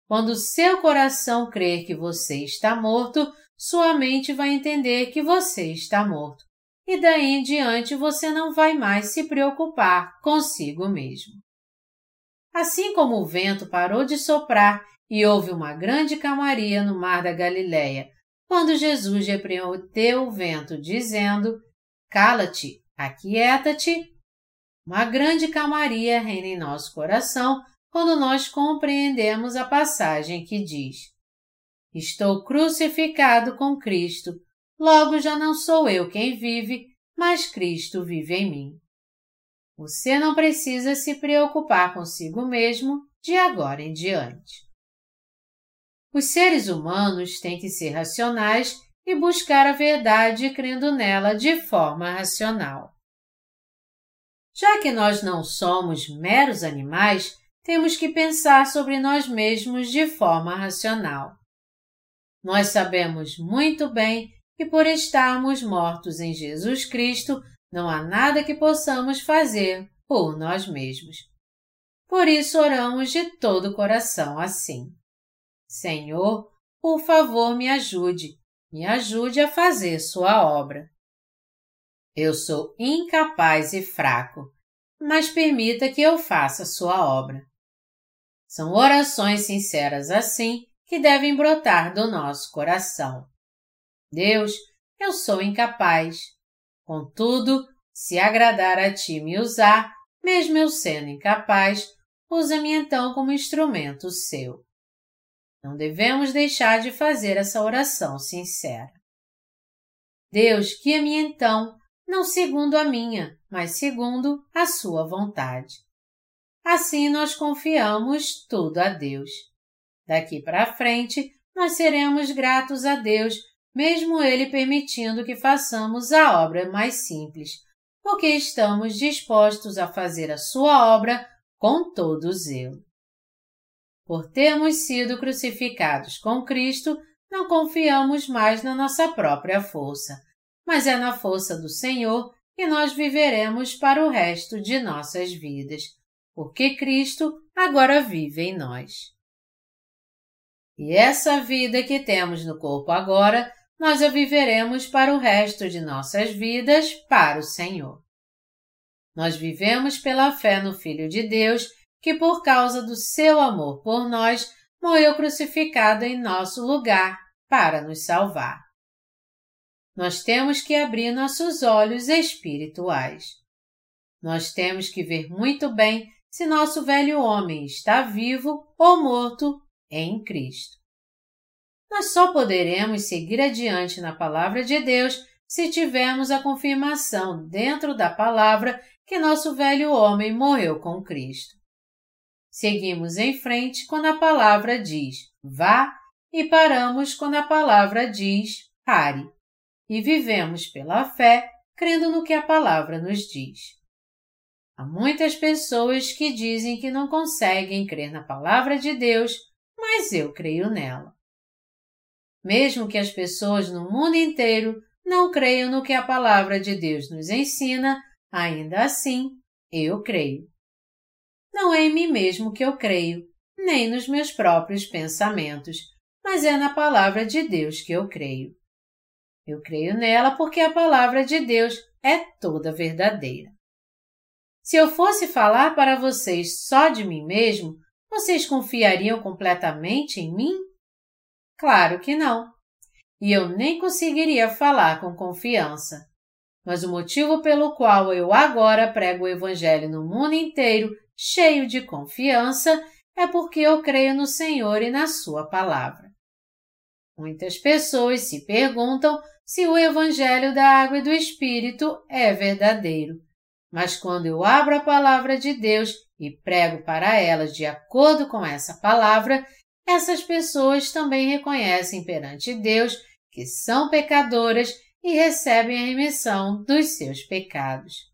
[SPEAKER 1] Quando seu coração crer que você está morto, sua mente vai entender que você está morto. E daí em diante você não vai mais se preocupar consigo mesmo. Assim como o vento parou de soprar e houve uma grande calmaria no mar da Galileia, quando Jesus repreendeu o vento, dizendo: Cala-te, aquieta-te. Uma grande calmaria reina em nosso coração quando nós compreendemos a passagem que diz: Estou crucificado com Cristo, logo já não sou eu quem vive, mas Cristo vive em mim. Você não precisa se preocupar consigo mesmo de agora em diante. Os seres humanos têm que ser racionais e buscar a verdade crendo nela de forma racional. Já que nós não somos meros animais, temos que pensar sobre nós mesmos de forma racional. Nós sabemos muito bem que por estarmos mortos em Jesus Cristo, não há nada que possamos fazer por nós mesmos. Por isso oramos de todo o coração assim. Senhor, por favor, me ajude, me ajude a fazer sua obra. Eu sou incapaz e fraco, mas permita que eu faça sua obra. São orações sinceras assim que devem brotar do nosso coração. Deus, eu sou incapaz. Contudo, se agradar a ti me usar, mesmo eu sendo incapaz, usa-me então como instrumento seu. Não devemos deixar de fazer essa oração sincera. Deus, guia-me então, não segundo a minha, mas segundo a sua vontade. Assim nós confiamos tudo a Deus. Daqui para frente, nós seremos gratos a Deus, mesmo Ele permitindo que façamos a obra mais simples, porque estamos dispostos a fazer a Sua obra com todo zelo. Por termos sido crucificados com Cristo, não confiamos mais na nossa própria força, mas é na força do Senhor que nós viveremos para o resto de nossas vidas porque Cristo agora vive em nós. E essa vida que temos no corpo agora, nós a viveremos para o resto de nossas vidas para o Senhor. Nós vivemos pela fé no Filho de Deus, que por causa do seu amor por nós, morreu crucificado em nosso lugar para nos salvar. Nós temos que abrir nossos olhos espirituais. Nós temos que ver muito bem se nosso velho homem está vivo ou morto em Cristo. Nós só poderemos seguir adiante na Palavra de Deus se tivermos a confirmação dentro da Palavra que nosso velho homem morreu com Cristo. Seguimos em frente quando a Palavra diz vá e paramos quando a Palavra diz pare. E vivemos pela fé, crendo no que a Palavra nos diz. Há muitas pessoas que dizem que não conseguem crer na palavra de Deus, mas eu creio nela. Mesmo que as pessoas no mundo inteiro não creiam no que a palavra de Deus nos ensina, ainda assim eu creio. Não é em mim mesmo que eu creio, nem nos meus próprios pensamentos, mas é na palavra de Deus que eu creio. Eu creio nela porque a palavra de Deus é toda verdadeira. Se eu fosse falar para vocês só de mim mesmo, vocês confiariam completamente em mim? Claro que não. E eu nem conseguiria falar com confiança. Mas o motivo pelo qual eu agora prego o Evangelho no mundo inteiro, cheio de confiança, é porque eu creio no Senhor e na Sua palavra. Muitas pessoas se perguntam se o Evangelho da Água e do Espírito é verdadeiro. Mas quando eu abro a palavra de Deus e prego para elas de acordo com essa palavra, essas pessoas também reconhecem perante Deus que são pecadoras e recebem a remissão dos seus pecados.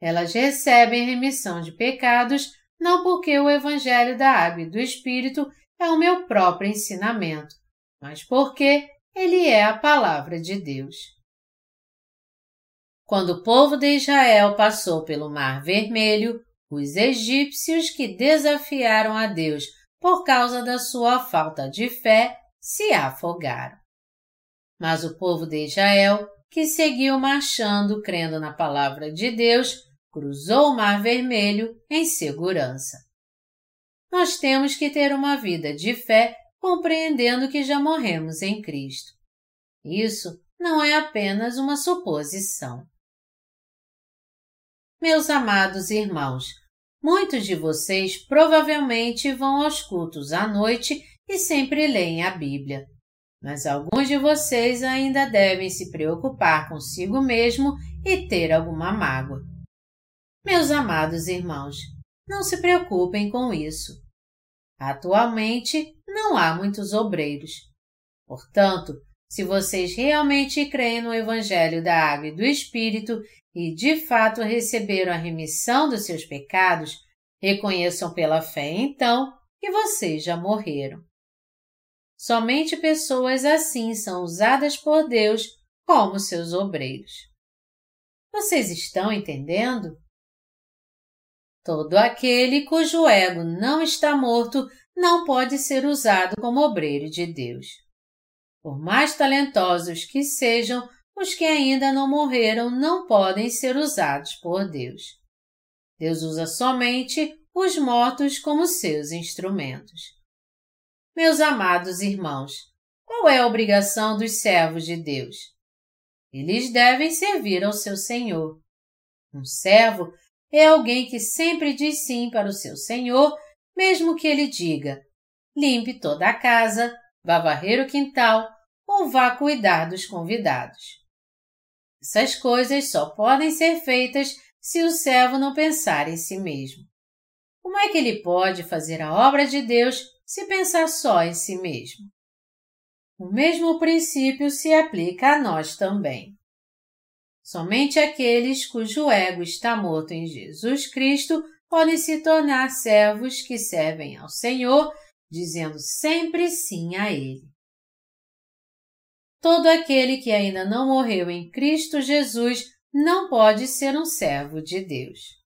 [SPEAKER 1] Elas recebem remissão de pecados não porque o Evangelho da Água e do Espírito é o meu próprio ensinamento, mas porque ele é a palavra de Deus. Quando o povo de Israel passou pelo Mar Vermelho, os egípcios que desafiaram a Deus por causa da sua falta de fé se afogaram. Mas o povo de Israel, que seguiu marchando crendo na palavra de Deus, cruzou o Mar Vermelho em segurança. Nós temos que ter uma vida de fé compreendendo que já morremos em Cristo. Isso não é apenas uma suposição. Meus amados irmãos, muitos de vocês provavelmente vão aos cultos à noite e sempre leem a Bíblia. Mas alguns de vocês ainda devem se preocupar consigo mesmo e ter alguma mágoa. Meus amados irmãos, não se preocupem com isso. Atualmente, não há muitos obreiros. Portanto, se vocês realmente creem no Evangelho da Água e do Espírito e de fato receberam a remissão dos seus pecados, reconheçam pela fé então que vocês já morreram. Somente pessoas assim são usadas por Deus como seus obreiros. Vocês estão entendendo? Todo aquele cujo ego não está morto não pode ser usado como obreiro de Deus. Por mais talentosos que sejam, os que ainda não morreram não podem ser usados por Deus. Deus usa somente os mortos como seus instrumentos. Meus amados irmãos, qual é a obrigação dos servos de Deus? Eles devem servir ao seu Senhor. Um servo é alguém que sempre diz sim para o seu Senhor, mesmo que ele diga: limpe toda a casa, vá varrer o quintal ou vá cuidar dos convidados. Essas coisas só podem ser feitas se o servo não pensar em si mesmo. Como é que ele pode fazer a obra de Deus se pensar só em si mesmo? O mesmo princípio se aplica a nós também. Somente aqueles cujo ego está morto em Jesus Cristo podem se tornar servos que servem ao Senhor, dizendo sempre sim a Ele. Todo aquele que ainda não morreu em Cristo Jesus não pode ser um servo de Deus.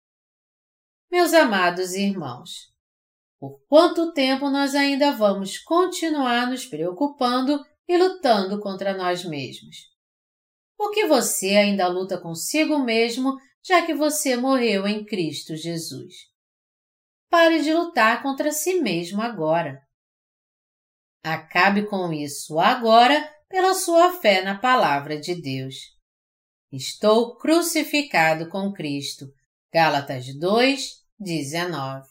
[SPEAKER 1] Meus amados irmãos, por quanto tempo nós ainda vamos continuar nos preocupando e lutando contra nós mesmos? Porque você ainda luta consigo mesmo, já que você morreu em Cristo Jesus. Pare de lutar contra si mesmo agora. Acabe com isso agora pela sua fé na palavra de Deus. Estou crucificado com Cristo. Gálatas 2, 19.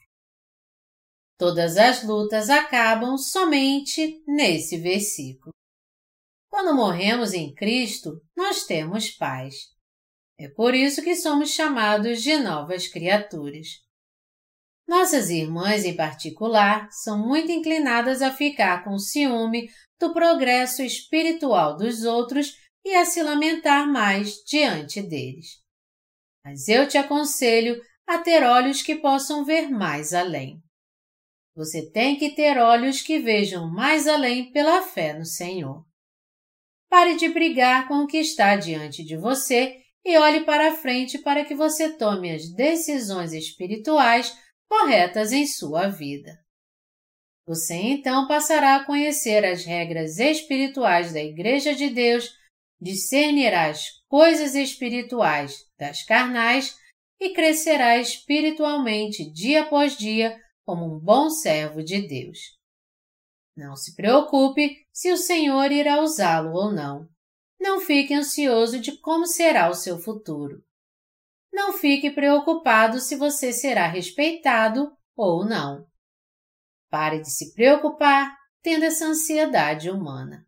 [SPEAKER 1] Todas as lutas acabam somente nesse versículo. Quando morremos em Cristo, nós temos paz. É por isso que somos chamados de novas criaturas. Nossas irmãs, em particular, são muito inclinadas a ficar com ciúme do progresso espiritual dos outros e a se lamentar mais diante deles. Mas eu te aconselho a ter olhos que possam ver mais além. Você tem que ter olhos que vejam mais além pela fé no Senhor. Pare de brigar com o que está diante de você e olhe para frente para que você tome as decisões espirituais corretas em sua vida. Você então passará a conhecer as regras espirituais da Igreja de Deus, discernirás coisas espirituais das carnais e crescerás espiritualmente dia após dia como um bom servo de Deus. Não se preocupe se o Senhor irá usá-lo ou não. Não fique ansioso de como será o seu futuro. Não fique preocupado se você será respeitado ou não. Pare de se preocupar tendo essa ansiedade humana.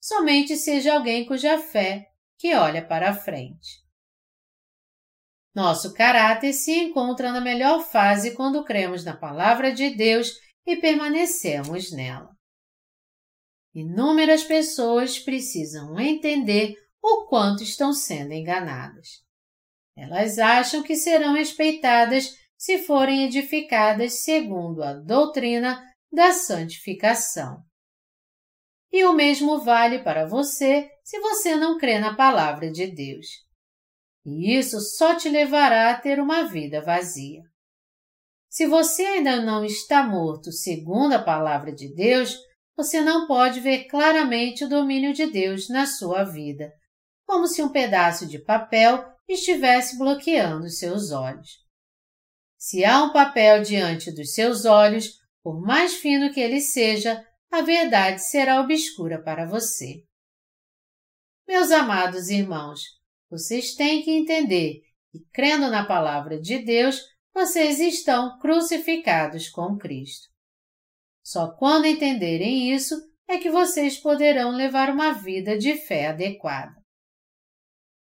[SPEAKER 1] Somente seja alguém cuja fé que olha para a frente. Nosso caráter se encontra na melhor fase quando cremos na Palavra de Deus e permanecemos nela. Inúmeras pessoas precisam entender o quanto estão sendo enganadas. Elas acham que serão respeitadas se forem edificadas segundo a doutrina da santificação. E o mesmo vale para você se você não crê na palavra de Deus. E isso só te levará a ter uma vida vazia. Se você ainda não está morto segundo a palavra de Deus, você não pode ver claramente o domínio de Deus na sua vida, como se um pedaço de papel estivesse bloqueando seus olhos. Se há um papel diante dos seus olhos, por mais fino que ele seja, a verdade será obscura para você. Meus amados irmãos, vocês têm que entender que, crendo na palavra de Deus, vocês estão crucificados com Cristo. Só quando entenderem isso é que vocês poderão levar uma vida de fé adequada.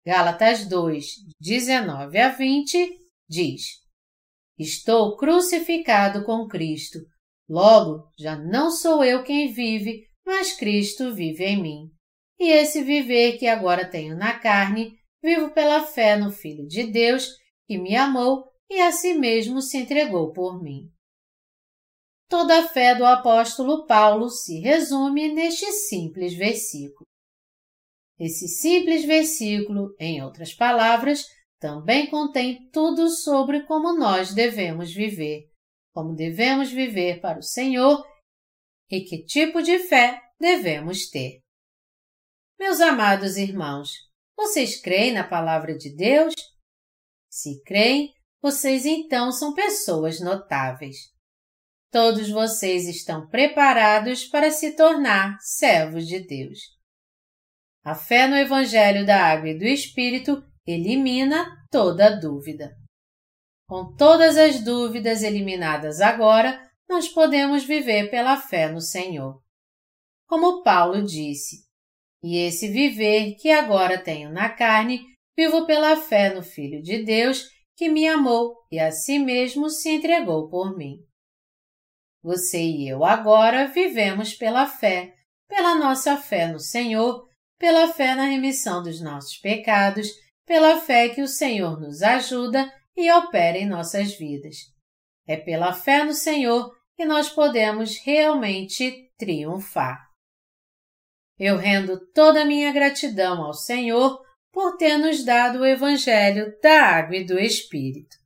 [SPEAKER 1] Gálatas 2, 19 a 20 diz: Estou crucificado com Cristo Logo, já não sou eu quem vive, mas Cristo vive em mim. E esse viver que agora tenho na carne, vivo pela fé no Filho de Deus, que me amou e a si mesmo se entregou por mim. Toda a fé do apóstolo Paulo se resume neste simples versículo. Esse simples versículo, em outras palavras, também contém tudo sobre como nós devemos viver como devemos viver para o Senhor e que tipo de fé devemos ter. Meus amados irmãos, vocês creem na palavra de Deus? Se creem, vocês então são pessoas notáveis. Todos vocês estão preparados para se tornar servos de Deus. A fé no Evangelho da Água e do Espírito elimina toda dúvida. Com todas as dúvidas eliminadas agora, nós podemos viver pela fé no Senhor. Como Paulo disse, e esse viver que agora tenho na carne, vivo pela fé no Filho de Deus que me amou e a si mesmo se entregou por mim. Você e eu agora vivemos pela fé, pela nossa fé no Senhor, pela fé na remissão dos nossos pecados, pela fé que o Senhor nos ajuda e opera em nossas vidas. É pela fé no Senhor que nós podemos realmente triunfar. Eu rendo toda a minha gratidão ao Senhor por ter nos dado o Evangelho da Água e do Espírito.